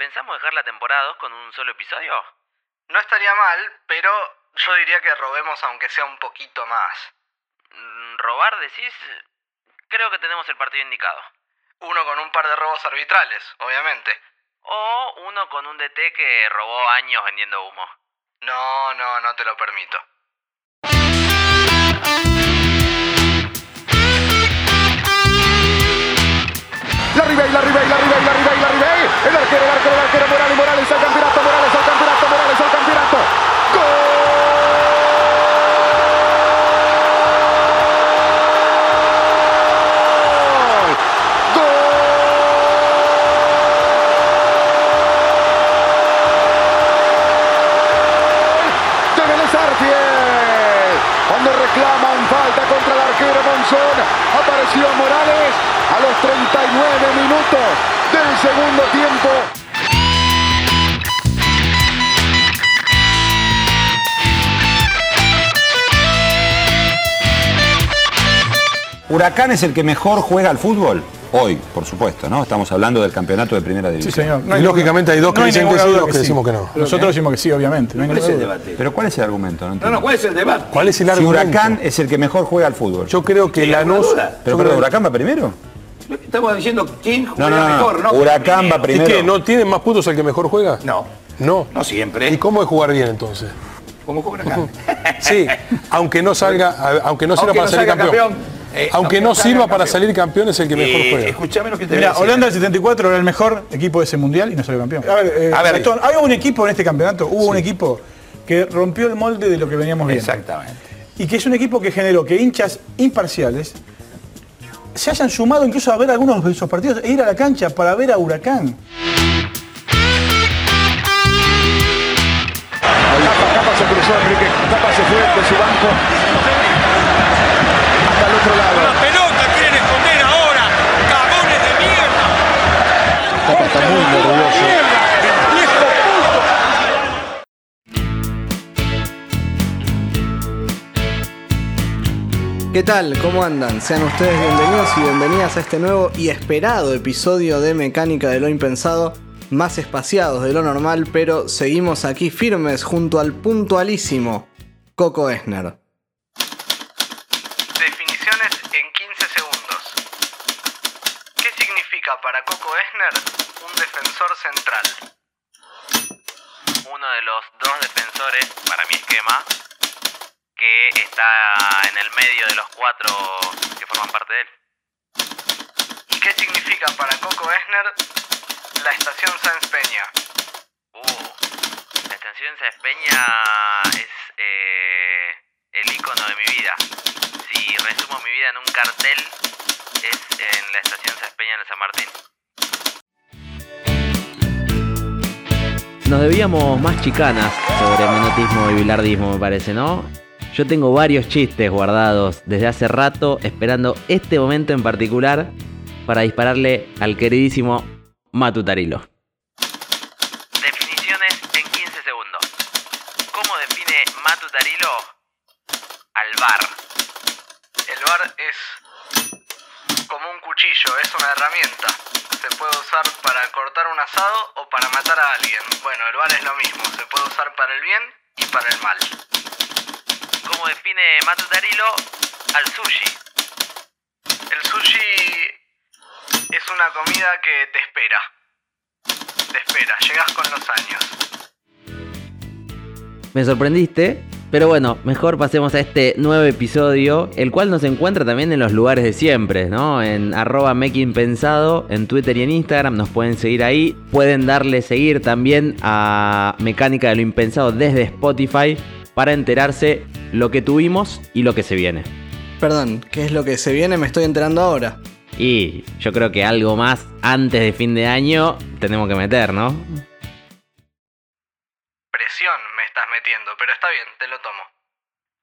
¿Pensamos dejar la temporada 2 con un solo episodio? No estaría mal, pero yo diría que robemos aunque sea un poquito más. Mm, ¿Robar decís? Creo que tenemos el partido indicado. Uno con un par de robos arbitrales, obviamente. O uno con un DT que robó años vendiendo humo. No, no, no te lo permito. La Ribey, la Ribey, la Ribey, la Ribey, la Ribey. El arquero, el arquero, el arquero, Morales, Morales al campeonato, Morales al campeonato, Morales al campeonato. Segundo tiempo. Huracán es el que mejor juega al fútbol. Hoy, por supuesto, ¿no? Estamos hablando del campeonato de primera Sí, división. señor. Y lógicamente hay dos que no dicen que sí y duda dos que sí. decimos que no. Nosotros decimos que sí, obviamente. no hay ¿Cuál es ninguna el duda. debate? Pero ¿cuál es el argumento? No No, no, ¿cuál es el debate? ¿Cuál es el si argumento? Huracán es el que mejor juega al fútbol. Yo creo que Sí, Lanús... Pero, pero ¿Huracán va primero? Estamos diciendo quién juega no, no. no. mejor, ¿no? Huracán va ¿Y primero. qué? ¿No tiene más puntos el que mejor juega? No, No. no siempre. ¿Y cómo es jugar bien entonces? ¿Cómo juega Huracán? Sí, aunque no salga, aunque no sirva Aunque para no salir campeón. campeón, eh, aunque aunque no sirva para campeón. salir campeón es el que mejor Eh, juega. escuchame lo que te Mira, voy a decir. Holanda del 74 era el mejor equipo de ese mundial y no salió campeón. A ver, eh, A ver. Gastón, había un equipo en este campeonato, hubo un equipo que rompió el molde de lo que veníamos viendo. Exactamente. Y que es un equipo que generó que hinchas imparciales se hayan sumado incluso a ver algunos de esos partidos e ir a la cancha para ver a Huracán. Capa, Capa se cruzó, Enrique. Capa se fue de su banco. Hasta el otro lado. La pelota quieren esconder ahora. Cagones de mierda. Capa está muy nervioso. ¿Qué tal? ¿Cómo andan? Sean ustedes bienvenidos y bienvenidas a este nuevo y esperado episodio de Mecánica de lo Impensado, más espaciados de lo normal, pero seguimos aquí firmes junto al puntualísimo Coco Esner. Definiciones en 15 segundos. ¿Qué significa para Coco Esner un defensor central? Uno de los dos defensores, para mi esquema, que está en el medio de los cuatro que forman parte de él. ¿Y qué significa para Coco Esner la estación Sáenz Peña? Uh, la estación Sáenz Peña es eh, el icono de mi vida. Si resumo mi vida en un cartel, es en la estación Sáenz Peña en el San Martín. Nos debíamos más chicanas sobre menotismo y bilardismo, me parece, ¿no? Yo tengo varios chistes guardados desde hace rato, esperando este momento en particular para dispararle al queridísimo Matutarilo. Definiciones en 15 segundos. ¿Cómo define Matu Tarilo al bar? El bar es como un cuchillo, es una herramienta. Se puede usar para cortar un asado o para matar a alguien. Bueno, el bar es lo mismo, se puede usar para el bien y para el mal. ¿Cómo define Matu Tarilo al sushi? El sushi es una comida que te espera. Te espera, llegas con los años. Me sorprendiste, pero bueno, mejor pasemos a este nuevo episodio, el cual nos encuentra también en los lugares de siempre, ¿no? En arroba en Twitter y en Instagram, nos pueden seguir ahí. Pueden darle seguir también a Mecánica de lo Impensado desde Spotify para enterarse lo que tuvimos y lo que se viene. Perdón, ¿qué es lo que se viene? Me estoy enterando ahora. Y yo creo que algo más antes de fin de año tenemos que meter, ¿no? Presión me estás metiendo, pero está bien, te lo tomo.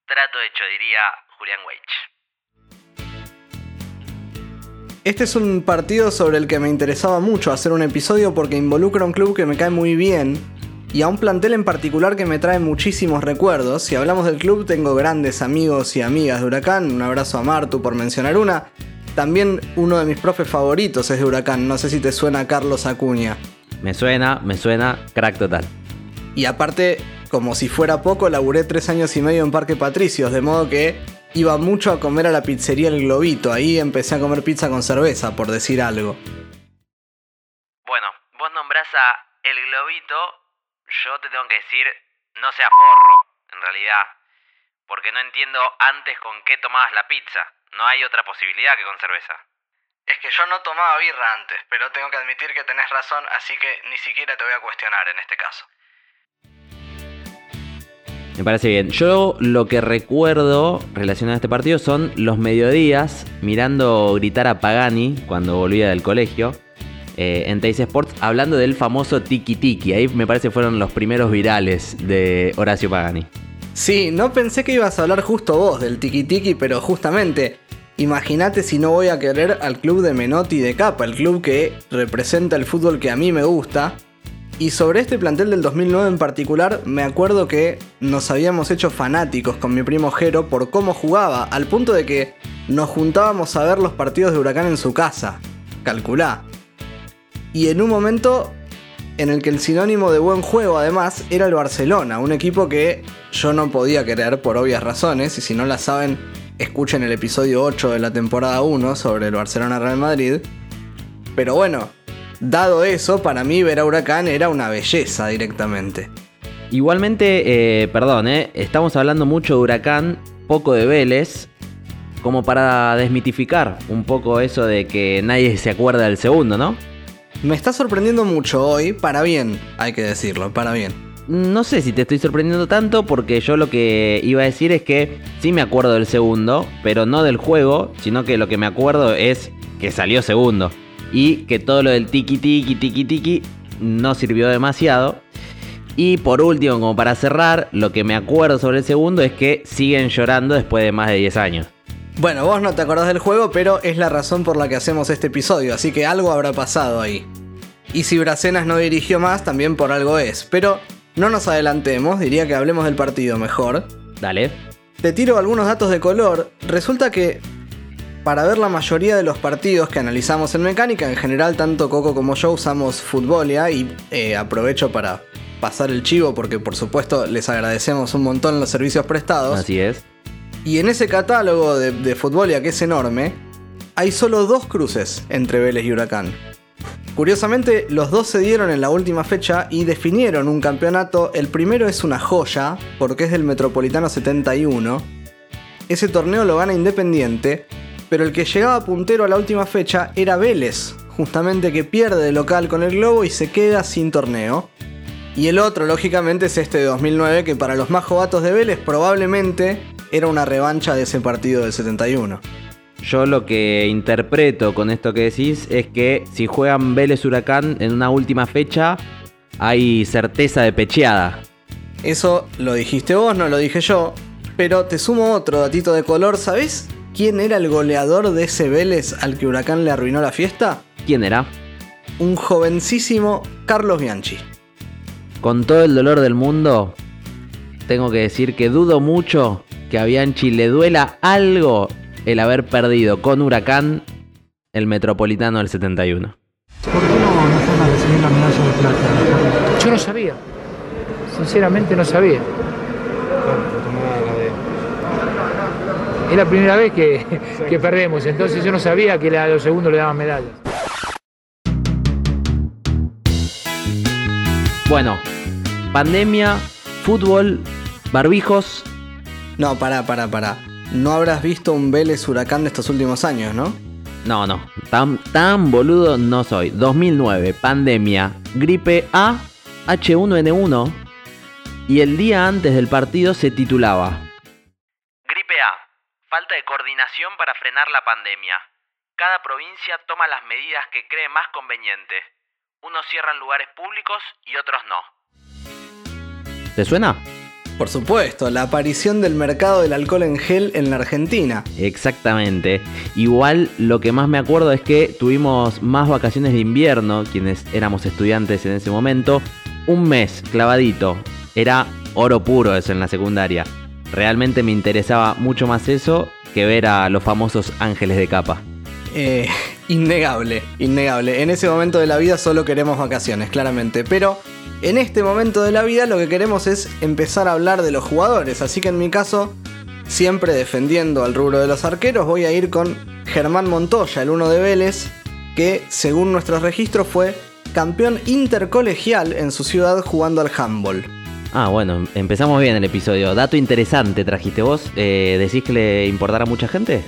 Trato hecho, diría Julián Weich. Este es un partido sobre el que me interesaba mucho hacer un episodio porque involucra a un club que me cae muy bien y a un plantel en particular que me trae muchísimos recuerdos. Si hablamos del club, tengo grandes amigos y amigas de Huracán. Un abrazo a Martu por mencionar una. También uno de mis profes favoritos es de Huracán. No sé si te suena Carlos Acuña. Me suena, me suena, crack total. Y aparte, como si fuera poco, laburé tres años y medio en Parque Patricios, de modo que iba mucho a comer a la pizzería El Globito. Ahí empecé a comer pizza con cerveza, por decir algo. Bueno, vos nombrás a El Globito, yo te tengo que decir, no sea porro, en realidad. Porque no entiendo antes con qué tomabas la pizza. No hay otra posibilidad que con cerveza. Es que yo no tomaba birra antes, pero tengo que admitir que tenés razón, así que ni siquiera te voy a cuestionar en este caso. Me parece bien. Yo lo que recuerdo relacionado a este partido son los mediodías mirando gritar a Pagani cuando volvía del colegio eh, en Teis Sports hablando del famoso tiki tiki. Ahí me parece fueron los primeros virales de Horacio Pagani. Sí, no pensé que ibas a hablar justo vos del tiki tiki, pero justamente Imagínate si no voy a querer al club de Menotti de Capa, el club que representa el fútbol que a mí me gusta. Y sobre este plantel del 2009 en particular, me acuerdo que nos habíamos hecho fanáticos con mi primo Jero por cómo jugaba, al punto de que nos juntábamos a ver los partidos de Huracán en su casa. Calculá. Y en un momento en el que el sinónimo de buen juego además era el Barcelona, un equipo que yo no podía querer por obvias razones, y si no la saben, escuchen el episodio 8 de la temporada 1 sobre el Barcelona Real Madrid. Pero bueno, dado eso, para mí ver a Huracán era una belleza directamente. Igualmente, eh, perdón, eh, estamos hablando mucho de Huracán, poco de Vélez, como para desmitificar un poco eso de que nadie se acuerda del segundo, ¿no? Me está sorprendiendo mucho hoy, para bien, hay que decirlo, para bien. No sé si te estoy sorprendiendo tanto porque yo lo que iba a decir es que sí me acuerdo del segundo, pero no del juego, sino que lo que me acuerdo es que salió segundo y que todo lo del tiki tiki tiki tiki no sirvió demasiado. Y por último, como para cerrar, lo que me acuerdo sobre el segundo es que siguen llorando después de más de 10 años. Bueno, vos no te acordás del juego, pero es la razón por la que hacemos este episodio, así que algo habrá pasado ahí. Y si Bracenas no dirigió más, también por algo es. Pero no nos adelantemos, diría que hablemos del partido mejor. Dale. Te tiro algunos datos de color. Resulta que para ver la mayoría de los partidos que analizamos en mecánica, en general tanto Coco como yo usamos Futbolia y eh, aprovecho para pasar el chivo porque por supuesto les agradecemos un montón los servicios prestados. Así es. Y en ese catálogo de, de Futbolia que es enorme, hay solo dos cruces entre Vélez y Huracán. Curiosamente, los dos se dieron en la última fecha y definieron un campeonato. El primero es una joya, porque es del Metropolitano 71. Ese torneo lo gana Independiente, pero el que llegaba puntero a la última fecha era Vélez, justamente que pierde de local con el Globo y se queda sin torneo. Y el otro, lógicamente, es este de 2009, que para los más jovatos de Vélez probablemente era una revancha de ese partido del 71. Yo lo que interpreto con esto que decís es que si juegan Vélez Huracán en una última fecha, hay certeza de pecheada. Eso lo dijiste vos, no lo dije yo. Pero te sumo otro datito de color, ¿sabés quién era el goleador de ese Vélez al que Huracán le arruinó la fiesta? ¿Quién era? Un jovencísimo Carlos Bianchi. Con todo el dolor del mundo, tengo que decir que dudo mucho que a Bianchi le duela algo el haber perdido con Huracán el Metropolitano del 71. ¿Por qué no, no fueron a recibir la medalla de plata? Yo no sabía. Sinceramente no sabía. Es la primera vez que, que perdemos, entonces yo no sabía que a los segundos le daban medallas. Bueno, pandemia, fútbol, barbijos. No, pará, pará, pará. No habrás visto un Vélez Huracán de estos últimos años, ¿no? No, no. Tan, tan boludo no soy. 2009, pandemia, gripe A, H1N1. Y el día antes del partido se titulaba. Gripe A. Falta de coordinación para frenar la pandemia. Cada provincia toma las medidas que cree más conveniente. Unos cierran lugares públicos y otros no. ¿Te suena? Por supuesto, la aparición del mercado del alcohol en gel en la Argentina. Exactamente. Igual lo que más me acuerdo es que tuvimos más vacaciones de invierno, quienes éramos estudiantes en ese momento, un mes clavadito. Era oro puro eso en la secundaria. Realmente me interesaba mucho más eso que ver a los famosos ángeles de capa. Eh, Innegable, innegable. En ese momento de la vida solo queremos vacaciones, claramente. Pero en este momento de la vida lo que queremos es empezar a hablar de los jugadores. Así que en mi caso, siempre defendiendo al rubro de los arqueros, voy a ir con Germán Montoya, el uno de Vélez, que según nuestros registros fue campeón intercolegial en su ciudad jugando al handball. Ah, bueno, empezamos bien el episodio. Dato interesante trajiste vos. Eh, ¿Decís que le importará a mucha gente?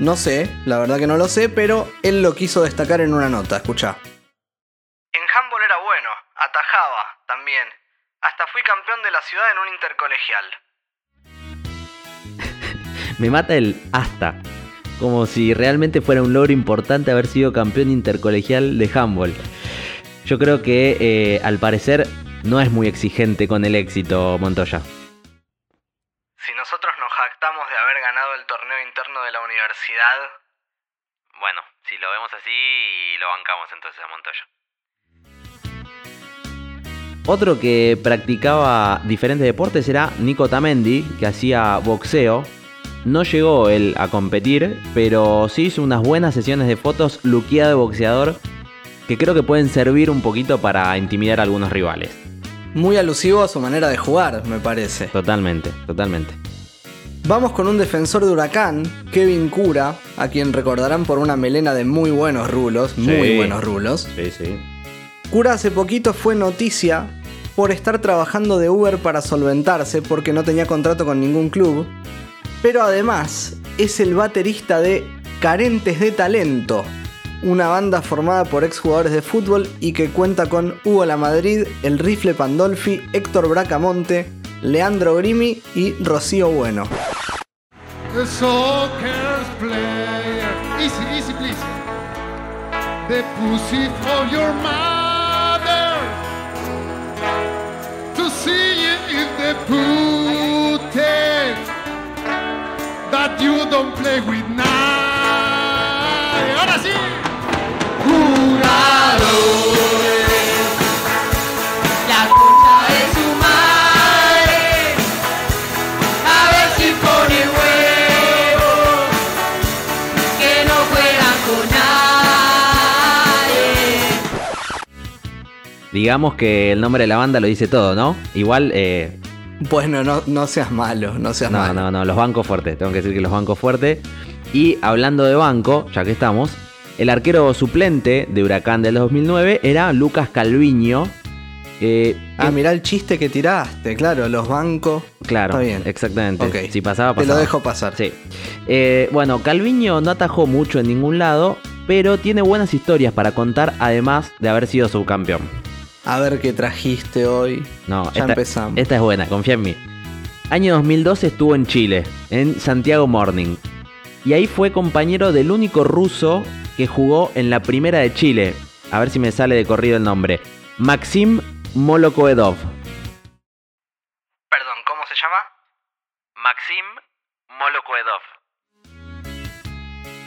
No sé, la verdad que no lo sé, pero él lo quiso destacar en una nota, escucha. En handball atajaba también. Hasta fui campeón de la ciudad en un intercolegial. Me mata el hasta. Como si realmente fuera un logro importante haber sido campeón intercolegial de handball. Yo creo que eh, al parecer no es muy exigente con el éxito, Montoya. Si nosotros nos jactamos de haber ganado el torneo interno de la universidad, Bueno, si lo vemos así, lo bancamos entonces a Montoya. Otro que practicaba diferentes deportes era Nico Tamendi, que hacía boxeo. No llegó él a competir, pero sí hizo unas buenas sesiones de fotos luqueado de boxeador que creo que pueden servir un poquito para intimidar a algunos rivales. muy alusivo a su manera de jugar, me parece. Totalmente, totalmente. Vamos con un defensor de Huracán, Kevin Cura, a quien recordarán por una melena de muy buenos rulos, muy Sí. buenos rulos. Sí, sí. Cura hace poquito fue noticia por estar trabajando de Uber para solventarse porque no tenía contrato con ningún club. Pero además es el baterista de Carentes de Talento, una banda formada por exjugadores de fútbol y que cuenta con Hugo La Madrid, El Rifle Pandolfi, Héctor Bracamonte, Leandro Grimi y Rocío Bueno. The pussy for your. That you don't play with now. Ahora sí. Jugadores. La concha de su madre. A ver si pone huevo. Que no juegan con nadie. Digamos que el nombre de la banda lo dice todo, ¿no? Igual, eh, Bueno, no, no seas malo, no seas no, malo. no, no, los bancos fuertes, tengo que decir que los bancos fuertes. Y hablando de banco, ya que estamos, el arquero suplente de Huracán del 2009 era Lucas Calviño. eh, Ah, mirá el chiste que tiraste, claro, los bancos. Claro, Está bien. exactamente. Ok. Si pasaba, Te lo pasaba. dejo pasar. Sí. Eh, bueno, Calviño no atajó mucho en ningún lado, pero tiene buenas historias para contar, además de haber sido subcampeón. A ver qué trajiste hoy. No, Ya esta, empezamos. esta es buena, confía en mí. Año 2012 estuvo en Chile, en Santiago Morning. Y ahí fue compañero del único ruso que jugó en la primera de Chile. A ver si me sale de corrido el nombre. Maxim Molokoedov. Perdón, ¿cómo se llama? Maxim Molokoedov.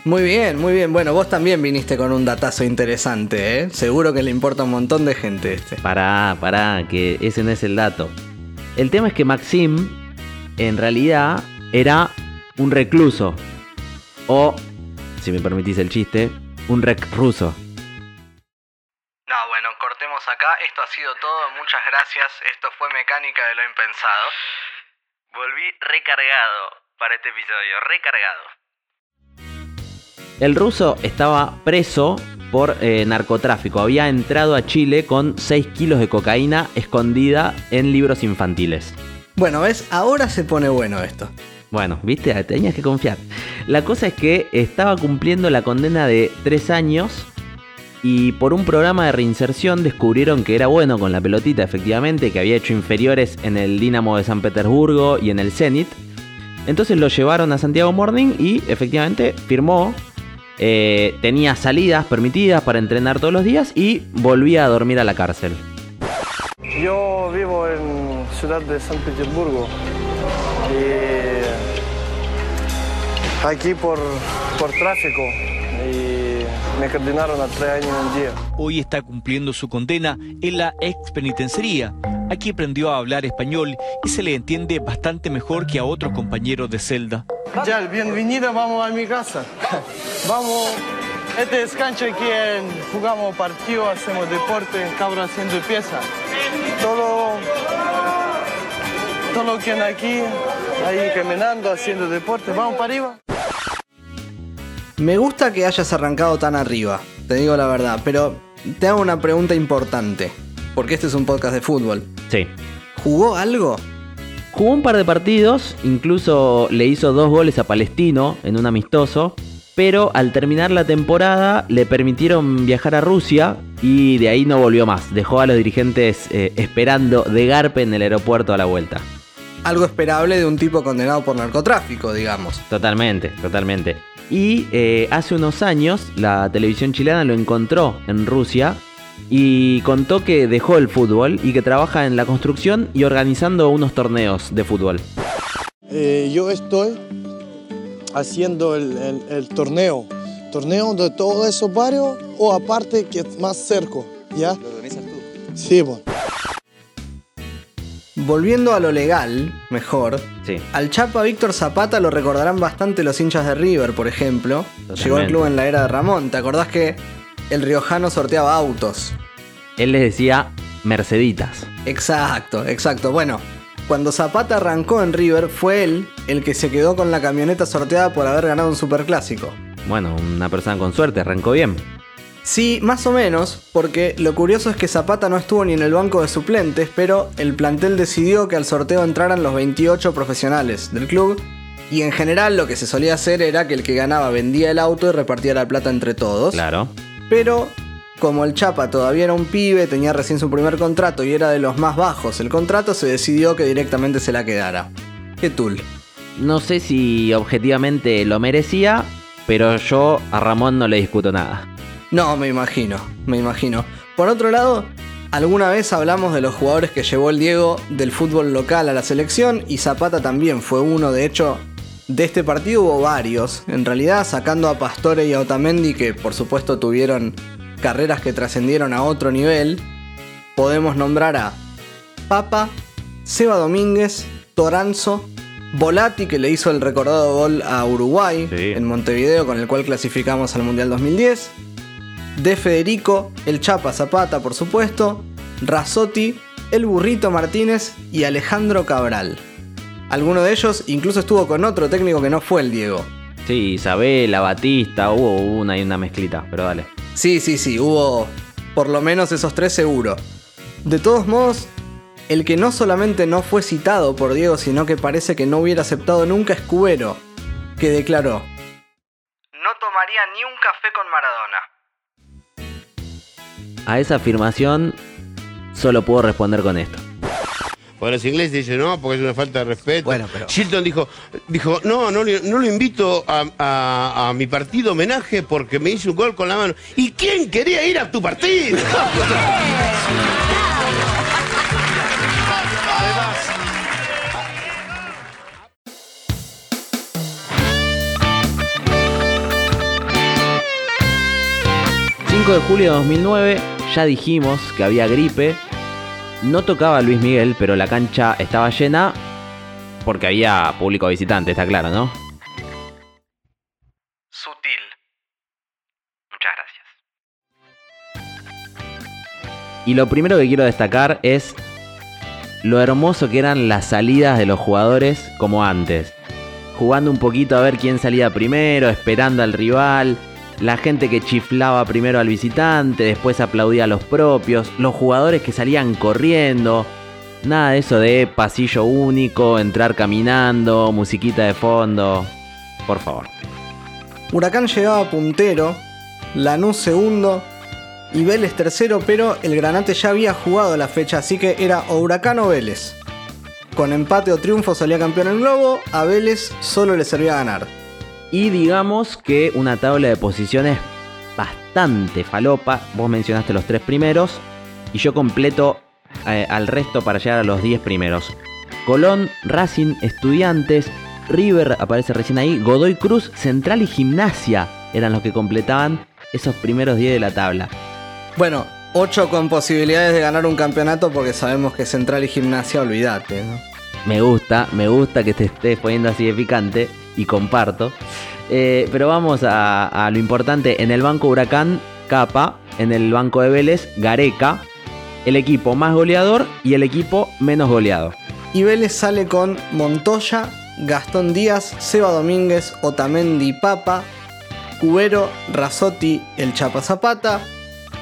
Muy bien, muy bien. Bueno, vos también viniste con un datazo interesante, ¿eh? Seguro que le importa a un montón de gente este. Pará, pará, que ese no es el dato. El tema es que Maxim, en realidad, era un recluso. O, si me permitís el chiste, un rec ruso. No, bueno, cortemos acá. Esto ha sido todo. Muchas gracias. Esto fue Mecánica de lo Impensado. Volví recargado para este episodio, recargado. El ruso estaba preso por eh, narcotráfico. Había entrado a Chile con 6 kilos de cocaína escondida en libros infantiles. Bueno, ¿ves? Ahora se pone bueno esto. Bueno, viste, tenías que confiar. La cosa es que estaba cumpliendo la condena de 3 años y por un programa de reinserción descubrieron que era bueno con la pelotita, efectivamente, que había hecho inferiores en el Dinamo de San Petersburgo y en el Zenit. Entonces lo llevaron a Santiago Morning y efectivamente firmó. Eh, tenía salidas permitidas para entrenar todos los días y volvía a dormir a la cárcel. Yo vivo en ciudad de San Petersburgo y aquí por, por tráfico y me condenaron a tres años y un día. Hoy está cumpliendo su condena en la ex penitenciaría. Aquí aprendió a hablar español y se le entiende bastante mejor que a otros compañeros de celda. Ya, bienvenida, vamos a mi casa. Vamos Este es cancha que jugamos partido, hacemos deporte, cabra haciendo pieza. Todo, todo lo que aquí, ahí caminando, haciendo deporte, vamos para arriba. Me gusta que hayas arrancado tan arriba, te digo la verdad, pero te hago una pregunta importante, porque este es un podcast de fútbol. Sí. ¿Jugó algo? Jugó un par de partidos, incluso le hizo dos goles a Palestino en un amistoso, pero al terminar la temporada le permitieron viajar a Rusia y de ahí no volvió más. Dejó a los dirigentes eh, esperando de Garpe en el aeropuerto a la vuelta. Algo esperable de un tipo condenado por narcotráfico, digamos. Totalmente, totalmente. Y eh, hace unos años la televisión chilena lo encontró en Rusia y contó que dejó el fútbol y que trabaja en la construcción y organizando unos torneos de fútbol. Eh, yo estoy haciendo el, el- el torneo, torneo de todos esos barrios o aparte que es más cerca, ¿ya? ¿Lo organizas tú? Sí, bueno. Volviendo a lo legal, mejor, Sí. al Chapa Víctor Zapata lo recordarán bastante los hinchas de River, por ejemplo. Totalmente. Llegó al club en la era de Ramón. ¿Te acordás que el riojano sorteaba autos? Él les decía Merceditas. Exacto, exacto. Bueno, cuando Zapata arrancó en River, fue él el que se quedó con la camioneta sorteada por haber ganado un superclásico. Bueno, una persona con suerte, arrancó bien. Sí, más o menos, porque lo curioso es que Zapata no estuvo ni en el banco de suplentes, pero el plantel decidió que al sorteo entraran los 28 profesionales del club, y en general lo que se solía hacer era que el que ganaba vendía el auto y repartía la plata entre todos. Claro. Pero como el Chapa todavía era un pibe, tenía recién su primer contrato y era de los más bajos el contrato, se decidió que directamente se la quedara. ¿Qué tul? No sé si objetivamente lo merecía, pero yo a Ramón no le discuto nada. No, me imagino, me imagino. Por otro lado, alguna vez hablamos de los jugadores que llevó el Diego del fútbol local a la selección y Zapata también fue uno, de hecho, de este partido hubo varios, en realidad sacando a Pastore y a Otamendi que por supuesto tuvieron carreras que trascendieron a otro nivel, podemos nombrar a Papa, Seba Domínguez, Toranzo, Volati que le hizo el recordado gol a Uruguay en Montevideo con el cual clasificamos al Mundial 2010, De Federico, el Chapa Zapata por supuesto, Razotti, el Burrito Martínez y Alejandro Cabral. Alguno de ellos incluso estuvo con otro técnico que no fue el Diego. Sí, Isabela, Batista, hubo una y una mezclita, pero dale. Sí, sí, sí, hubo por lo menos esos tres seguro. De todos modos, el que no solamente no fue citado por Diego, sino que parece que no hubiera aceptado nunca es Cubero, que declaró: No tomaría ni un café con Maradona. A esa afirmación solo puedo responder con esto. Bueno, los ingleses dicen no, porque es una falta de respeto. Shilton dijo, dijo no, no, lo invito a, a- a mi partido homenaje porque me hizo un gol con la mano. ¿Y quién quería ir a tu partido? Además. 5 de julio de 2009, ya dijimos que había gripe. No tocaba Luis Miguel, pero la cancha estaba llena porque había público visitante, está claro, ¿no? Sutil. Muchas gracias. Y lo primero que quiero destacar es lo hermoso que eran las salidas de los jugadores como antes. Jugando un poquito a ver quién salía primero, esperando al rival, la gente que chiflaba primero al visitante, después aplaudía a los propios, los jugadores que salían corriendo. Nada de eso de pasillo único, entrar caminando, musiquita de fondo. Por favor. Huracán llegaba puntero, Lanús segundo y Vélez tercero, pero el Granate ya había jugado la fecha, así que era o Huracán o Vélez. Con empate o triunfo salía campeón el Globo, a Vélez solo le servía ganar. Y digamos que una tabla de posiciones bastante falopa. Vos mencionaste los tres primeros y yo completo eh, al resto para llegar a los 10 primeros. Colón, Racing, Estudiantes, River aparece recién ahí, Godoy Cruz, Central y Gimnasia eran los que completaban esos primeros 10 de la tabla. Bueno, 8 con posibilidades de ganar un campeonato porque sabemos que Central y Gimnasia, olvídate, ¿no? Me gusta, me gusta que te estés poniendo así de picante. Y comparto. Eh, pero vamos a, a lo importante. En el banco Huracán, Capa. En el banco de Vélez, Gareca. El equipo más goleador y el equipo menos goleado. Y Vélez sale con Montoya, Gastón Díaz, Seba Domínguez, Otamendi Papa, Cubero, Razotti, El Chapa Zapata,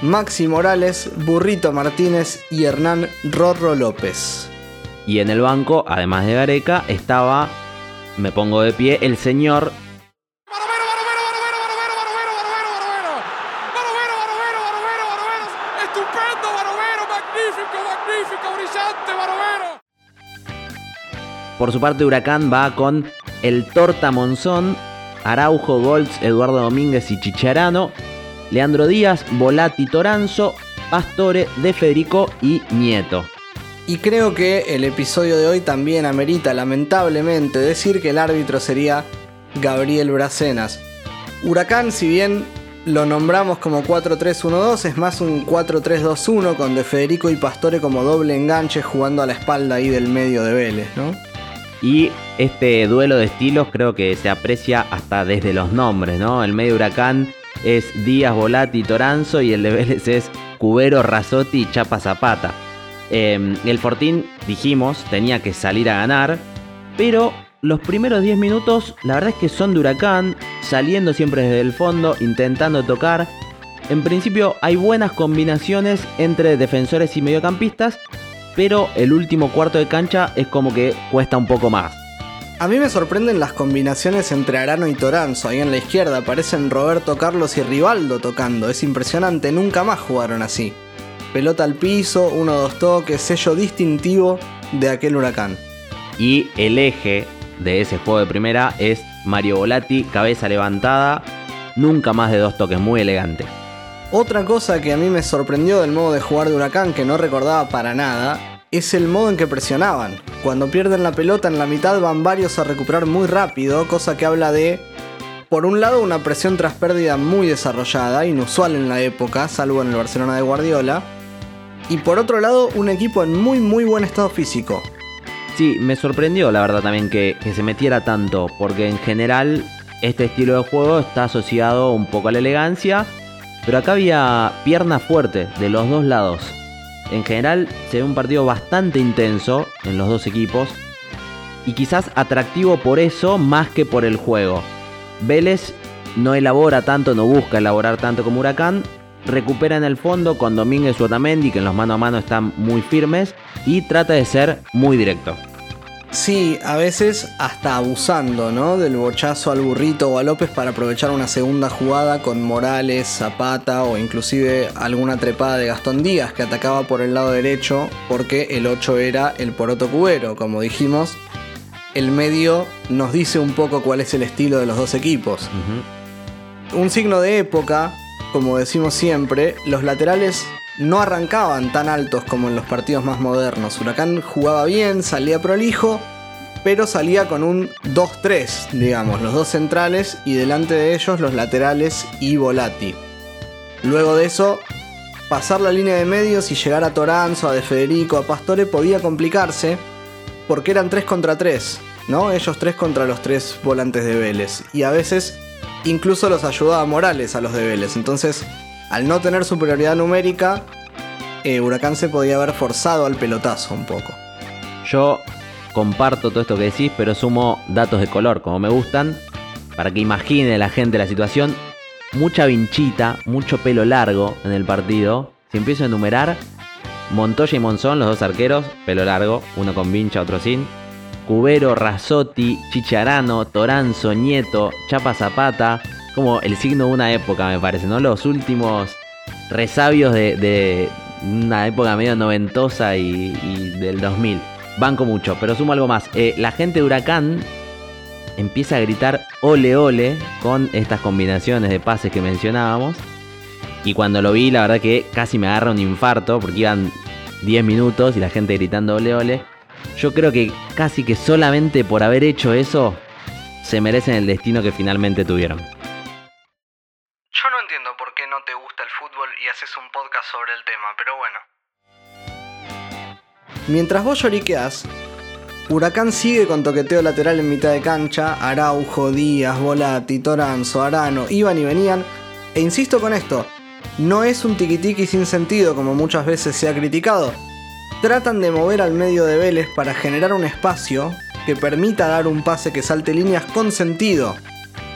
Maxi Morales, Burrito Martínez y Hernán Rorro López. Y en el banco, además de Gareca, estaba, me pongo de pie, el señor Estupendo, Barovero, magnífico, magnífico, brillante, Barovero. Por su parte, Huracán va con el Torta Monzón, Araujo, Golds, Eduardo Domínguez y Chicharano, Leandro Díaz, Volati Toranzo, Pastore, De Federico y Nieto. Y creo que el episodio de hoy también amerita lamentablemente decir que el árbitro sería Gabriel Bracenas. Huracán, si bien lo nombramos como 4-3-1-2, es más un 4-3-2-1 con De Federico y Pastore como doble enganche jugando a la espalda ahí del medio de Vélez, ¿no? Y este duelo de estilos creo que se aprecia hasta desde los nombres, ¿no? El medio Huracán es Díaz, Volati, Toranzo y el de Vélez es Cubero, Razotti y Chapa Zapata. Eh, el Fortín, dijimos, tenía que salir a ganar, pero los primeros 10 minutos la verdad es que son de Huracán, saliendo siempre desde el fondo, intentando tocar. En principio hay buenas combinaciones entre defensores y mediocampistas, pero el último cuarto de cancha es como que cuesta un poco más. A mí me sorprenden las combinaciones entre Arano y Toranzo. Ahí en la izquierda aparecen Roberto Carlos y Rivaldo tocando. Es impresionante, nunca más jugaron así. Pelota al piso, uno o dos toques, sello distintivo de aquel huracán. Y el eje de ese juego de primera es Mario Volati, cabeza levantada, nunca más de dos toques, muy elegante. Otra cosa que a mí me sorprendió del modo de jugar de Huracán, que no recordaba para nada, es el modo en que presionaban. Cuando pierden la pelota en la mitad van varios a recuperar muy rápido, cosa que habla de, por un lado, una presión tras pérdida muy desarrollada, inusual en la época, salvo en el Barcelona de Guardiola, y por otro lado, un equipo en muy muy buen estado físico. Sí, me sorprendió la verdad también que, que se metiera tanto, porque en general este estilo de juego está asociado un poco a la elegancia, pero acá había pierna fuerte de los dos lados. En general se ve un partido bastante intenso en los dos equipos y quizás atractivo por eso más que por el juego. Vélez no elabora tanto, no busca elaborar tanto como Huracán, recupera en el fondo con Domínguez y Otamendi que en los mano a mano están muy firmes y trata de ser muy directo. Sí, a veces hasta abusando, ¿no? Del bochazo al burrito o a López para aprovechar una segunda jugada con Morales, Zapata o inclusive alguna trepada de Gastón Díaz que atacaba por el lado derecho porque el 8 era el poroto cubero, como dijimos. El medio nos dice un poco cuál es el estilo de los dos equipos. Un signo de época, como decimos siempre, los laterales no arrancaban tan altos como en los partidos más modernos. Huracán jugaba bien, salía prolijo, pero salía con un 2-3, digamos, los dos centrales y delante de ellos los laterales y Volati. Luego de eso, pasar la línea de medios y llegar a Toranzo, a De Federico, a Pastore podía complicarse porque eran 3 contra 3, ¿no? Ellos 3 contra los 3 volantes de Vélez. Y a veces incluso los ayudaba Morales a los de. Entonces, al no tener superioridad numérica, eh, Huracán se podía haber forzado al pelotazo un poco. Yo comparto todo esto que decís, pero sumo datos de color como me gustan, para que imagine la gente la situación. Mucha vinchita, mucho pelo largo en el partido. Si empiezo a enumerar, Montoya y Monzón, los dos arqueros, pelo largo, uno con vincha, otro sin. Cubero, Razotti, Chicharano, Toranzo, Nieto, Chapa Zapata, como el signo de una época, me parece, ¿no? Los últimos resabios de, de una época medio noventosa y, y, del 2000. Banco mucho, pero sumo algo más. Eh, la gente de Huracán empieza a gritar ole ole con estas combinaciones de pases que mencionábamos. Y cuando lo vi, la verdad que casi me agarra un infarto porque iban 10 minutos y la gente gritando ole ole. Yo creo que casi que solamente por haber hecho eso se merecen el destino que finalmente tuvieron. Yo no entiendo por qué no te gusta el fútbol y haces un podcast sobre el tema, pero bueno. Mientras vos lloriqueás, Huracán sigue con toqueteo lateral en mitad de cancha, Araujo, Díaz, Volati, Toranzo, Arano, iban y venían, e insisto con esto, no es un tiquitiqui sin sentido como muchas veces se ha criticado. Tratan de mover al medio de Vélez para generar un espacio que permita dar un pase que salte líneas con sentido,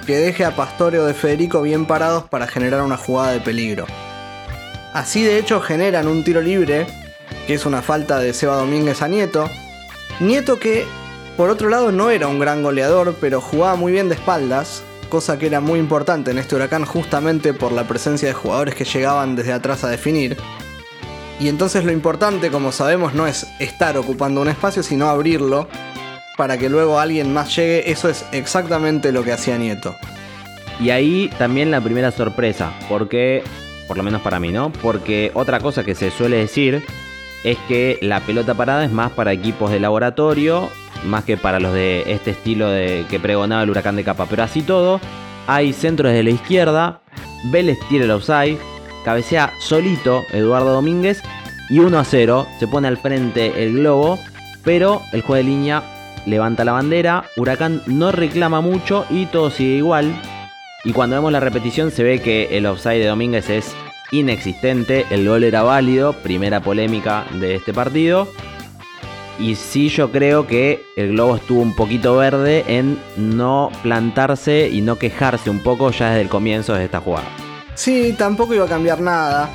que deje a Pastore o de Federico bien parados para generar una jugada de peligro. Así de hecho generan un tiro libre, que es una falta de Seba Domínguez a Nieto. Nieto que, por otro lado, no era un gran goleador, pero jugaba muy bien de espaldas, cosa que era muy importante en este huracán justamente por la presencia de jugadores que llegaban desde atrás a definir. Y entonces lo importante, como sabemos, no es estar ocupando un espacio, sino abrirlo para que luego alguien más llegue. Eso es exactamente lo que hacía Nieto. Y ahí también la primera sorpresa, porque, por lo menos para mí, ¿no? Porque otra cosa que se suele decir es que la pelota parada es más para equipos de laboratorio, más que para los de este estilo de que pregonaba el huracán de capa. Pero así todo, hay centros de la izquierda, Vélez tira el cabecea solito Eduardo Domínguez y 1 a 0, se pone al frente el globo, pero el juez de línea levanta la bandera, Huracán no reclama mucho y todo sigue igual. Y cuando vemos la repetición se ve que el offside de Domínguez es inexistente, el gol era válido, primera polémica de este partido. Y sí yo creo que el globo estuvo un poquito verde en no plantarse y no quejarse un poco ya desde el comienzo de esta jugada. Sí, tampoco iba a cambiar nada.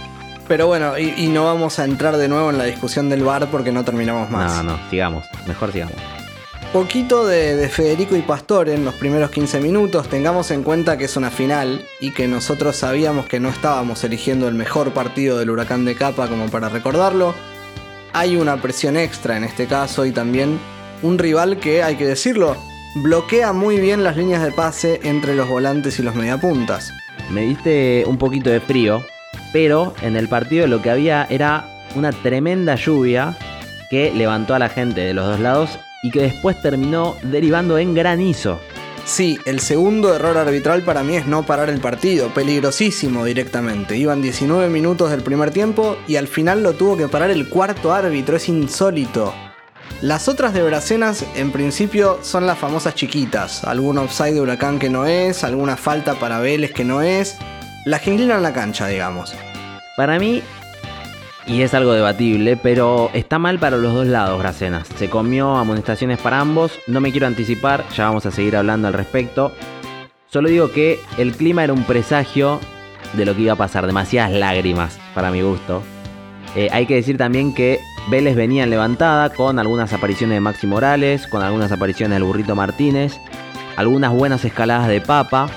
Pero bueno, y, y no vamos a entrar de nuevo en la discusión del bar porque no terminamos más. No, no, sigamos, mejor sigamos. Poquito de, de Federico y Pastor en los primeros 15 minutos, tengamos en cuenta que es una final y que nosotros sabíamos que no estábamos eligiendo el mejor partido del huracán de capa como para recordarlo. Hay una presión extra en este caso y también un rival que, hay que decirlo, bloquea muy bien las líneas de pase entre los volantes y los mediapuntas. Me diste un poquito de frío, pero en el partido lo que había era una tremenda lluvia que levantó a la gente de los dos lados y que después terminó derivando en granizo. Sí, el segundo error arbitral para mí es no parar el partido, peligrosísimo directamente. Iban 19 minutos del primer tiempo y al final lo tuvo que parar el cuarto árbitro, es insólito. Las otras de Bracenas en principio son las famosas chiquitas, algún offside de huracán que no es, alguna falta para Vélez que no es, las que inclinan la cancha, digamos. Para mí, y es algo debatible, pero está mal para los dos lados, Bracenas. Se comió amonestaciones para ambos, no me quiero anticipar, ya vamos a seguir hablando al respecto. Solo digo que el clima era un presagio de lo que iba a pasar, demasiadas lágrimas para mi gusto. Eh, hay que decir también que Vélez venía en levantada con algunas apariciones de Maxi Morales, con algunas apariciones del Burrito Martínez, algunas buenas escaladas de Papa.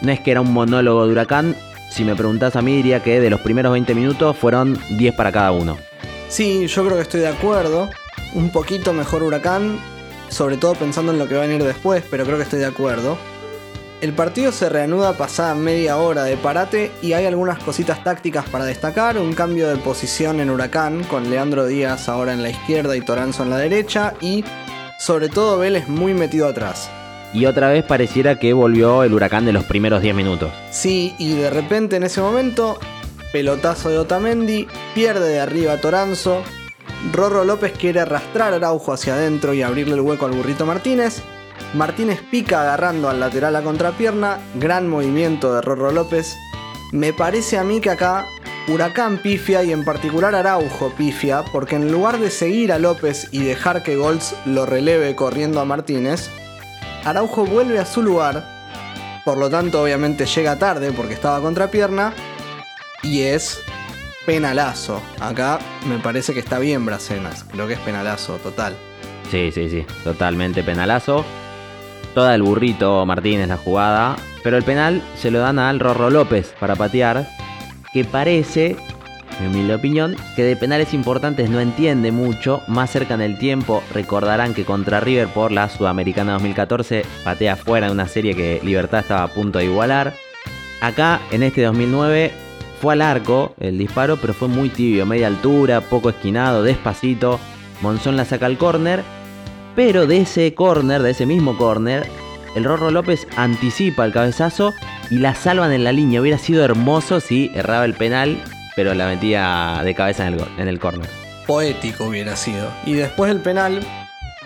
No es que era un monólogo de huracán, si me preguntás a mí diría que de los primeros 20 minutos fueron 10 para cada uno. Sí, yo creo que estoy de acuerdo. Un poquito mejor huracán, sobre todo pensando en lo que va a venir después, pero creo que estoy de acuerdo. El partido se reanuda pasada media hora de parate y hay algunas cositas tácticas para destacar, un cambio de posición en Huracán con Leandro Díaz ahora en la izquierda y Toranzo en la derecha y sobre todo Vélez muy metido atrás. Y otra vez pareciera que volvió el huracán de los primeros 10 minutos. Sí, y de repente en ese momento, pelotazo de Otamendi, pierde de arriba a Toranzo, Rorro López quiere arrastrar a Araujo hacia adentro y abrirle el hueco al burrito Martínez, Martínez pica agarrando al lateral a contrapierna, gran movimiento de Rorro López. Me parece a mí que acá Huracán pifia y en particular Araujo pifia, porque en lugar de seguir a López y dejar que Golds lo releve corriendo a Martínez, Araujo vuelve a su lugar, por lo tanto obviamente llega tarde porque estaba contrapierna, y es penalazo. Acá me parece que está bien Bracenas, creo que es penalazo total. Sí, sí, sí, totalmente penalazo. Toda el burrito Martínez la jugada, pero el penal se lo dan al Rorro López para patear, que parece, mi humilde opinión, que de penales importantes no entiende mucho, más cerca en el tiempo recordarán que contra River por la Sudamericana 2014 patea fuera de una serie que Libertad estaba a punto de igualar. Acá, en este 2009, fue al arco el disparo, pero fue muy tibio, media altura, poco esquinado, despacito. Monzón la saca al córner, pero de ese córner, de ese mismo córner, el Rorro López anticipa el cabezazo y la salvan en la línea. Hubiera sido hermoso si erraba el penal, pero la metía de cabeza en el, en el córner. Poético hubiera sido. Y después del penal,